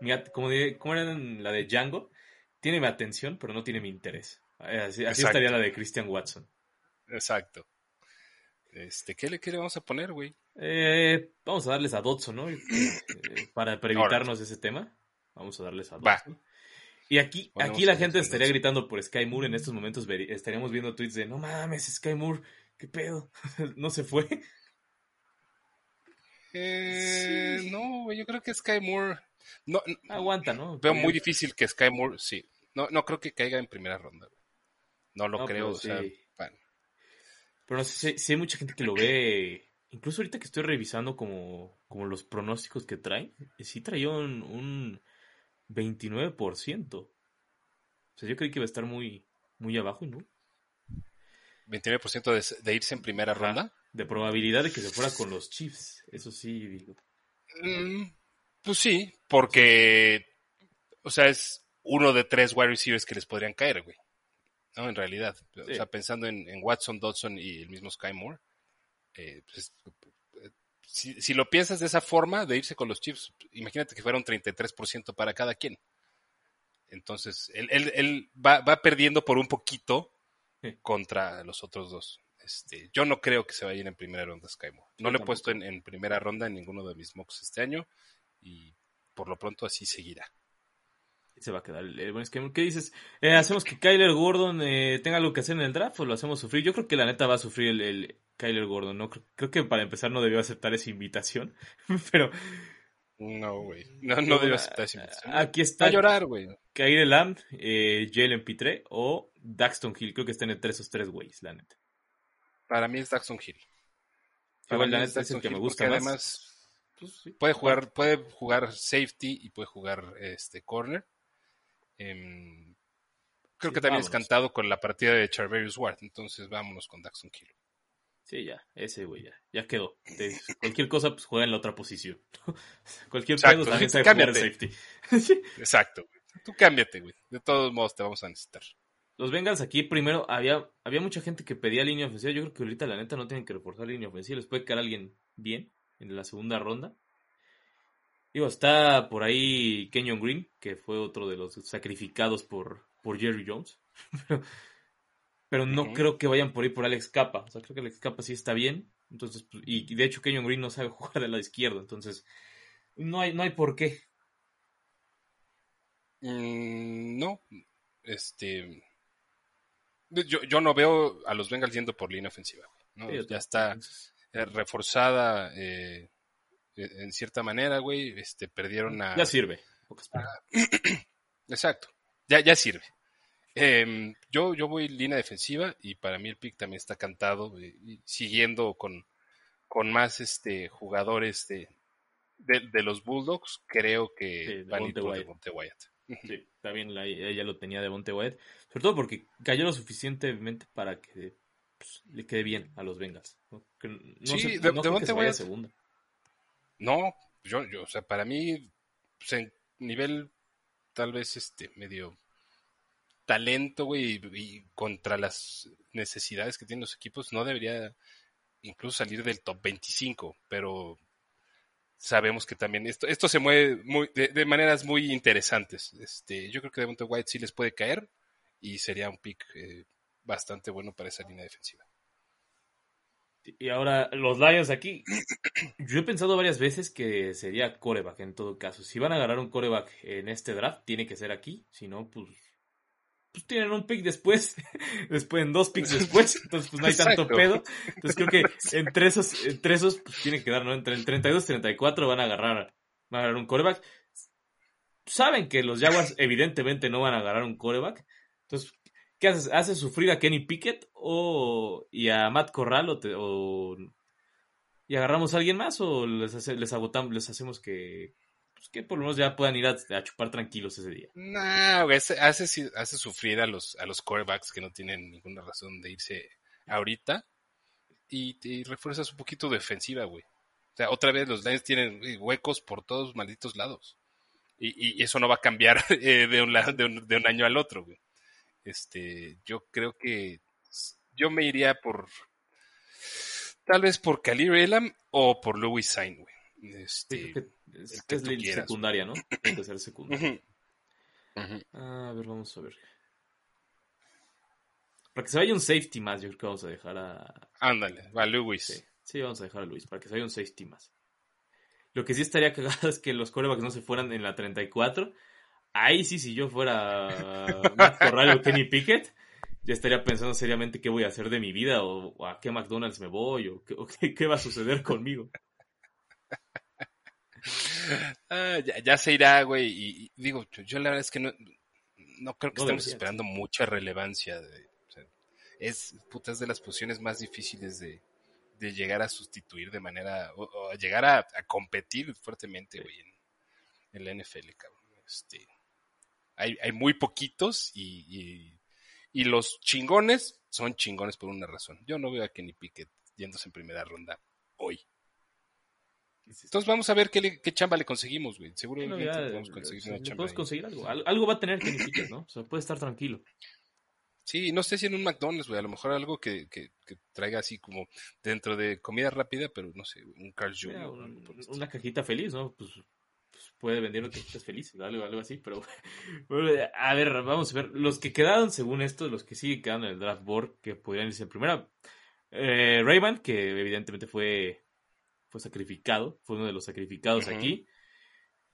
mi como, de, ¿cómo era en la de Django? Tiene mi atención, pero no tiene mi interés. Así, estaría la de Christian Watson. Exacto. Este, ¿qué le, qué le vamos a poner, güey? Eh, vamos a darles a Dodson, ¿no? Eh, eh, para, para evitarnos ese tema. Vamos a darles a Va. Y aquí, aquí la gente estaría gritando por Sky Moore. En estos momentos estaríamos viendo tweets de no mames, Sky Moore, qué pedo. no se fue. Eh, No, güey, yo creo que Sky Moore. No, no, Aguanta, ¿no? veo muy difícil que Sky Moore, sí. No, no creo que caiga en primera ronda, güey. No lo No, creo, pero o sea, sí. bueno. Pero no sé, si- si hay mucha gente que lo ve. Incluso ahorita que estoy revisando como, como los pronósticos que trae, sí traía un, un 29%. O sea, yo creí que iba a estar muy, muy abajo y no. 29% de, de irse en primera Ajá. ronda. De probabilidad de que se fuera con los Chiefs. Eso sí, digo. Mm, pues sí, porque, o sea, es uno de tres wide receivers que les podrían caer, güey. No, en realidad. O sea, pensando en, en Watson, Dodson y el mismo Sky Moore, eh, pues, si, si lo piensas de esa forma, de irse con los Chiefs, imagínate que fuera un 33% para cada quien. Entonces, él, él- él va, va perdiendo por un poquito Sí. contra los otros dos. Este, yo no creo que se vaya a ir en primera ronda Sky Moore. No lo he puesto en, en primera ronda en ninguno de mis mocks este año y por lo pronto así seguirá. Se va a quedar el, el buen Sky Moore. ¿Qué dices? Eh, ¿Hacemos que Kyler Gordon eh, tenga algo que hacer en el draft o lo hacemos sufrir? Yo creo que la neta va a sufrir el, el Kyler Gordon. ¿no? Creo, creo que para empezar no debió aceptar esa invitación. Pero No, güey. No, no debe aceptar esa invitación. Aquí Va está a llorar, güey. Kyrie Lamb, eh, Jalen Pitre o Daxton Hill. Creo que están entre esos tres güeyes, la neta. Para mí es Daxon Hill. Igual, la neta, es el Daxton que me gusta más. Además, Pues, sí. puede jugar, puede jugar safety y puede jugar este corner. Em, creo Sí, que también es cantado con la partida de Charverius Ward. Entonces vámonos con Daxon Hill. Sí, ya, ese güey ya, ya quedó. Te- cualquier cosa, pues juega en la otra posición. cualquier Exacto, pedo también jugar cámbiate. safety. Exacto, güey. Tú cámbiate, güey. De todos modos te vamos a necesitar. Los Bengals aquí primero, había, había mucha gente que pedía línea ofensiva. Yo creo que ahorita la neta no tienen que reforzar línea ofensiva. Les puede caer alguien bien en la segunda ronda. Digo, está por ahí Kenyon Green, que fue otro de los sacrificados por, por Jerry Jones. pero, pero no creo que vayan por ahí por Alex Capa. O sea, creo que Alex Capa sí está bien. Entonces, pues, y, y de hecho Kenyon Green no sabe jugar del lado izquierdo. Entonces, no hay, no hay por qué. Mm, no, este. Yo, yo no veo a los Bengals yendo por línea ofensiva. ya está eh, reforzada eh, en cierta manera, güey. Este, perdieron a. Ya sirve. palabras. Exacto, ya, ya sirve. Em, yo, yo voy línea defensiva y para mí el pick también está cantado, eh, siguiendo con, con más este, jugadores de, de, de los Bulldogs, creo que Sí, van a ir Devonte por Wyatt. Devonte Wyatt. Sí, bien, la- ella lo tenía de Bonte Wyatt. Sobre todo porque cayó lo suficientemente para que pues, le quede bien a los Bengals. No, Sí, de- no Devonte se Wyatt. segunda. No, yo, yo, o sea, para mí, pues, en nivel tal vez este medio talento, güey, y, contra las necesidades que tienen los equipos, no debería incluso salir del top 25, pero sabemos que también esto, esto se mueve muy, de, de maneras muy interesantes. Este, yo creo que Devonta White sí les puede caer y sería un pick eh, bastante bueno para esa línea defensiva. Y ahora, los Lions aquí. Yo he pensado varias veces que sería coreback en todo caso. Si van a agarrar un coreback en este draft, tiene que ser aquí. Si no, pues. Pues tienen un pick después. después, en dos picks después. Entonces, pues no hay tanto Exacto. pedo. Entonces creo que entre esos, entre esos, pues tiene que dar, ¿no? Entre el 32 y 34 van a agarrar, van a agarrar un coreback. Saben que los Jaguars evidentemente no van a agarrar un coreback. Entonces, ¿qué haces? ¿Haces sufrir a Kenny Pickett o, y a Matt Corral o, te- o- y agarramos a alguien más o les, les agotamos, les hacemos que, pues, que por lo menos ya puedan ir a, chupar tranquilos ese día? No, hace, hace, sufrir a los, a los quarterbacks que no tienen ninguna razón de irse ahorita y, y refuerzas un poquito de defensiva, güey. O sea, otra vez los Lions tienen güey, huecos por todos malditos lados. Y, eso no va a cambiar eh, de, un, de, un, de un año al otro, güey. Este, yo creo que yo me iría por tal vez por Khalil Elam o por Louis Sain, güey. Sí, Este, que es, el que es tú quieras. secundaria, ¿no? Tiene que ser secundaria. Ah, a ver, vamos a ver. Para que se vaya un safety más, yo creo que vamos a dejar a. Ándale, va Lewis. Sí, sí, vamos a dejar a Luis, para que se vaya un safety más. Lo que sí estaría cagado es que los corebacks no se fueran en la 34. Ahí sí, si yo fuera Matt Corral o Kenny Pickett, ya estaría pensando seriamente qué voy a hacer de mi vida o, o a qué McDonald's me voy o, qué, o qué, qué va a suceder conmigo. Ah, ya, ya se irá, güey. Y, y digo, yo, yo la verdad es que no, no creo que No estemos esperando mucha relevancia. de- o sea, es, puta, es de las posiciones más difíciles de, de llegar a sustituir de manera, o, o a llegar a, a competir fuertemente, güey, en, en la NFL, cabrón. Este, hay, hay muy poquitos y, y, y los chingones son chingones por una razón. Yo no veo a Kenny Pickett yéndose en primera ronda hoy. Entonces vamos a ver qué, le- qué chamba le conseguimos, güey. Seguro ya, podemos eh, conseguir sí, una chamba. podemos ahí. conseguir algo. Al- Algo va a tener Kenny Pickett, ¿no? O sea, puede estar tranquilo. Sí, no sé si en un McDonald's, güey. A lo mejor algo que, que, que traiga así como dentro de comida rápida, pero no sé, un Carl Jr. Un- una cajita feliz, ¿no? Pues, pues puede vender una cajita feliz, algo, algo así, pero bueno, a ver, vamos a ver. Los que quedaron, según esto, los que siguen quedando en el draft board, que podrían irse en primera. Eh, Rayman, que evidentemente fue, fue sacrificado, fue uno de los sacrificados aquí.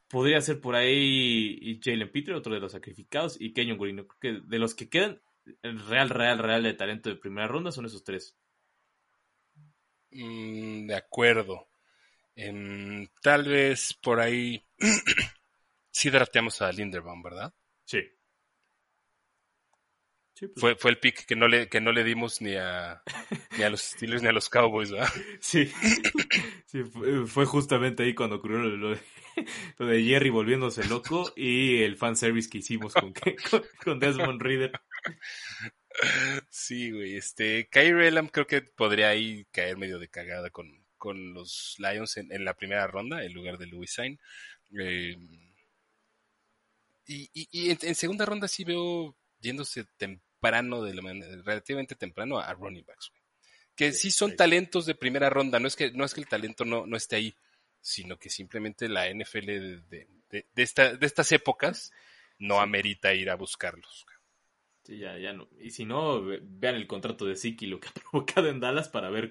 Podría ser por ahí Jalen Peter, otro de los sacrificados, y Kenyon Green. Creo que de los que quedan, el real, real, real de talento de primera ronda son esos tres. Mm, de acuerdo. Em, tal vez por ahí sí drafteamos a Linderbaum, ¿verdad? Sí. Sí, pues, Fue, fue el pick que no le, que no le dimos ni a, ni a los Steelers ni a los Cowboys, ¿verdad? Sí, sí fue, fue justamente ahí cuando ocurrió lo, de, lo de Jerry volviéndose loco y el fanservice que hicimos con, que- con, con Desmond Reader. Sí, güey. Este, Kyrie Elam creo que podría ahí caer medio de cagada con, con los Lions en, en la primera ronda en lugar de Louis Sain. Eh, y y, y en, en segunda ronda sí veo yéndose temprano, de la manera, relativamente temprano a running backs, güey. Que sí son sí. talentos de primera ronda. No es que, no es que el talento no, no esté ahí, sino que simplemente la NFL de, de, de- de esta- de estas épocas no amerita ir a buscarlos. Sí, ya, ya no. Y si no, ve- vean el contrato de Siki, lo que ha provocado en Dallas para ver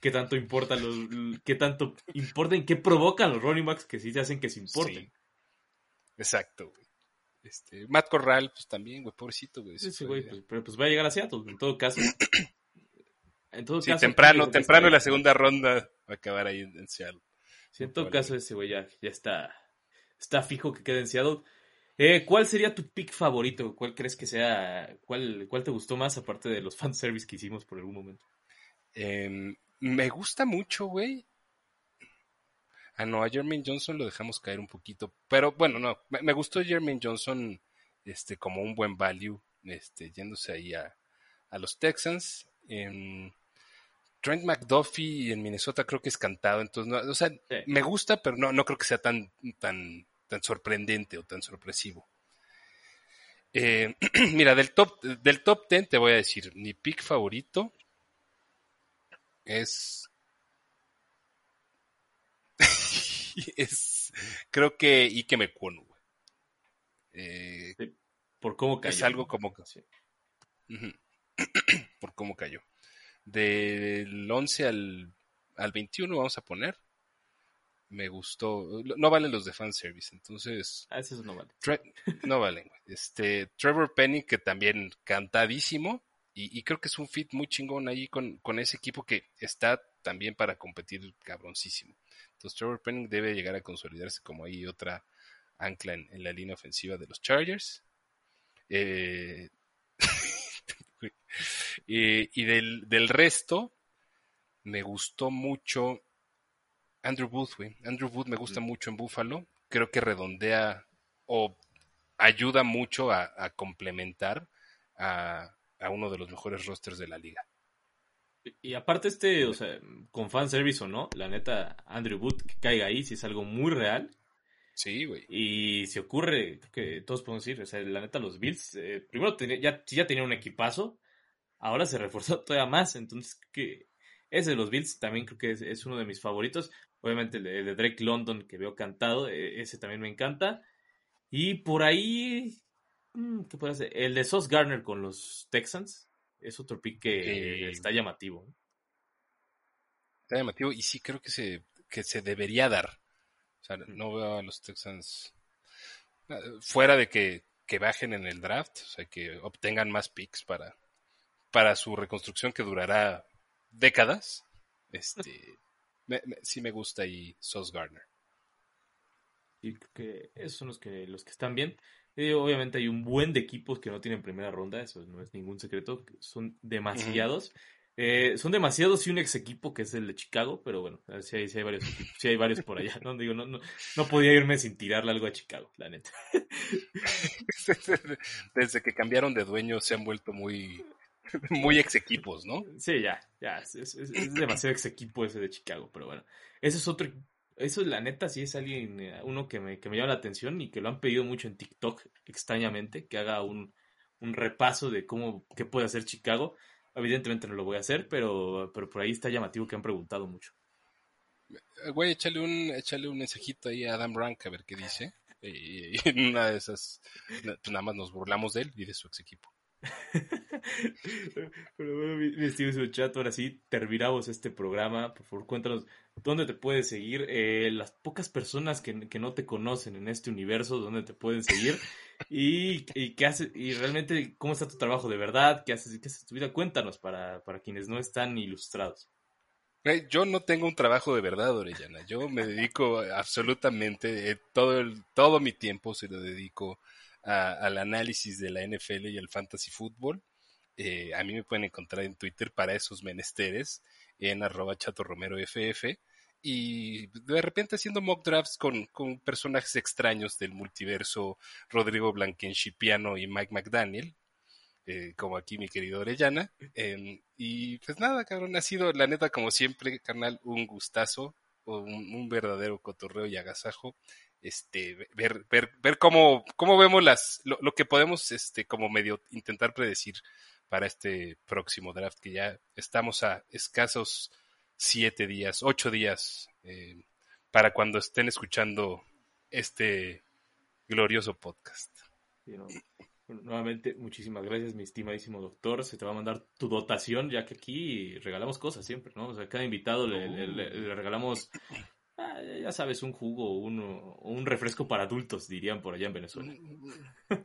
qué tanto importan los, qué tanto importan, qué provocan los running backs que sí se hacen que se importen. Sí. Exacto, güey. Este, Matt Corral, pues también, güey, pobrecito, güey. Sí, sí, güey, pues, pero pues va a llegar a Seattle, en todo caso. En todo Sí, caso, temprano, temprano en la segunda ronda va a acabar ahí en, Seattle. Sí, en todo Vale. caso, ese güey ya, ya está, está fijo que quede en Seattle. Eh, ¿Cuál sería tu pick favorito? ¿Cuál crees que sea? ¿Cuál, cuál te gustó más aparte de los fanservice que hicimos por algún momento? Em, me gusta mucho, güey. Ah, no, a Jermaine Johnson lo dejamos caer un poquito. Pero bueno, no, me, me gustó Jermaine Johnson este, como un buen value, este, yéndose ahí a, a los Texans. Em, Trent McDuffie en Minnesota creo que es cantado, entonces, no, o sea, me gusta, pero no, no creo que sea tan, tan, tan sorprendente o tan sorpresivo. Eh, mira, del top, del top 10 te voy a decir, mi pick favorito es es creo que Ike Mekwonu. Eh, Por cómo cayó. es algo como que Sí. Por cómo cayó. Del 11 al, al 21 vamos a poner. Me gustó. No valen los de fanservice, entonces Ah, ese no vale. Tre- no valen, güey. Este, Trevor Penny, que también cantadísimo, y, y creo que es un fit muy chingón ahí con, con ese equipo que está también para competir cabroncísimo. Entonces Trevor Penny debe llegar a consolidarse como ahí otra ancla en, en la línea ofensiva de los Chargers. Eh, y y del, del resto, me gustó mucho Andrew Booth, güey. Andrew Booth me gusta mucho en Buffalo. Creo que redondea o ayuda mucho a, a complementar a, a uno de los mejores rosters de la liga. Y- aparte este, o sea, con fanservice o no, la neta, Andrew Booth que caiga ahí si es algo muy real. Sí, güey. Y si ocurre, creo que todos podemos decir, o sea, la neta, los Bills, eh, primero tenía- ya, ya tenían un equipazo, ahora se reforzó todavía más, entonces que ese de los Bills también creo que es, es uno de mis favoritos. Obviamente el de, el de Drake London que veo cantado, eh, ese también me encanta. Y por ahí, mm, ¿qué puede ser? El de Sauce Garner con los Texans, es otro pick que Eh, está llamativo. Está llamativo y sí creo que se, que se debería dar. O sea, no veo a los Texans eh, fuera de que, que bajen en el draft, o sea, que obtengan más picks para, para su reconstrucción que durará décadas. Este, me- me- sí me gusta ahí Sauce Gardner. Y creo que esos son los que, los que están bien. Eh, obviamente hay un buen de equipos que no tienen primera ronda, eso no es ningún secreto, son demasiados. Eh, son demasiados y un ex equipo que es el de Chicago, pero bueno, sí hay, sí hay varios sí hay varios por allá. No digo, no, no, no podía irme sin tirarle algo a Chicago, la neta. Desde que cambiaron de dueño se han vuelto muy, muy ex equipos, ¿no? Sí, ya, ya, es, es- es- es demasiado ex equipo ese de Chicago, pero bueno, ese es otro, eso la neta sí es alguien, eh, uno que me, que me llama la atención y que lo han pedido mucho en TikTok, extrañamente, que haga un, un repaso de cómo, qué puede hacer Chicago. Evidentemente no lo voy a hacer, pero, pero por ahí está llamativo que han preguntado mucho. Eh, Güey, échale un, échale un mensajito ahí a Adam Rank a ver qué dice. Y, y en una de esas, na- pues nada más nos burlamos de él y de su ex equipo. Pero bueno, mi, mi estimado chat, ahora sí, terminamos este programa. Por favor, cuéntanos dónde te puedes seguir. Eh, las pocas personas que, que no te conocen en este universo, dónde te pueden seguir. Y, qué haces, y realmente cómo está tu trabajo de verdad, qué haces, qué haces tu vida. Cuéntanos para, para quienes no están ilustrados. Yo no tengo un trabajo de verdad, Orellana. Yo me dedico absolutamente, eh, todo, todo mi tiempo se lo dedico a- al análisis de la NFL y al fantasy fútbol. Eh, a mí me pueden encontrar en Twitter para esos menesteres, en arroba chatorromeroff. Y de repente haciendo mock drafts con, con personajes extraños del multiverso, Rodrigo Blanquenshipiano y Mike McDaniel, eh, como aquí mi querido Orellana. Em, y pues nada, cabrón, ha sido la neta como siempre, carnal, un gustazo, un, un verdadero cotorreo y agasajo. Este, ver, ver, ver cómo, cómo vemos las, lo, lo que podemos, este, como medio intentar predecir para este próximo draft, que ya estamos a escasos siete días, ocho días, eh, para cuando estén escuchando este glorioso podcast. Nuevamente, muchísimas gracias, mi estimadísimo doctor. Se te va a mandar tu dotación, ya que aquí regalamos cosas siempre, ¿no? O sea, cada invitado le- le regalamos, ah, ya sabes, un jugo o un, un refresco para adultos, dirían por allá en Venezuela.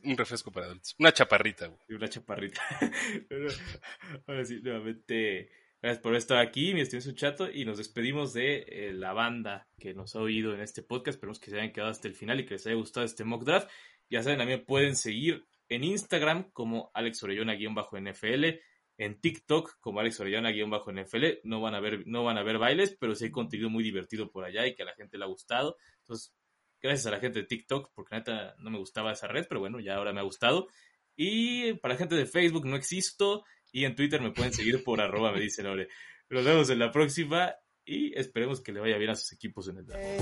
Un refresco para adultos. Una chaparrita, güey. Una chaparrita. Ahora sí, nuevamente, gracias por estar aquí, mi estimado chato, y nos despedimos de eh, la banda que nos ha oído en este podcast. Esperemos que se hayan quedado hasta el final y que les haya gustado este mock draft. Ya saben, a mí me pueden seguir en Instagram como Alex Orellona-NFL, en TikTok como Alex Orellana guion bajo NFL. No van a ver, no van a ver bailes, pero sí hay contenido muy divertido por allá y que a la gente le ha gustado. Entonces, gracias a la gente de TikTok, porque neta no me gustaba esa red, pero bueno, ya ahora me ha gustado. Y para gente de Facebook no existo. Y en Twitter me pueden seguir por arroba, me dice Lore. Nos vemos en la próxima y esperemos que le vaya bien a sus equipos en el draft. Hey.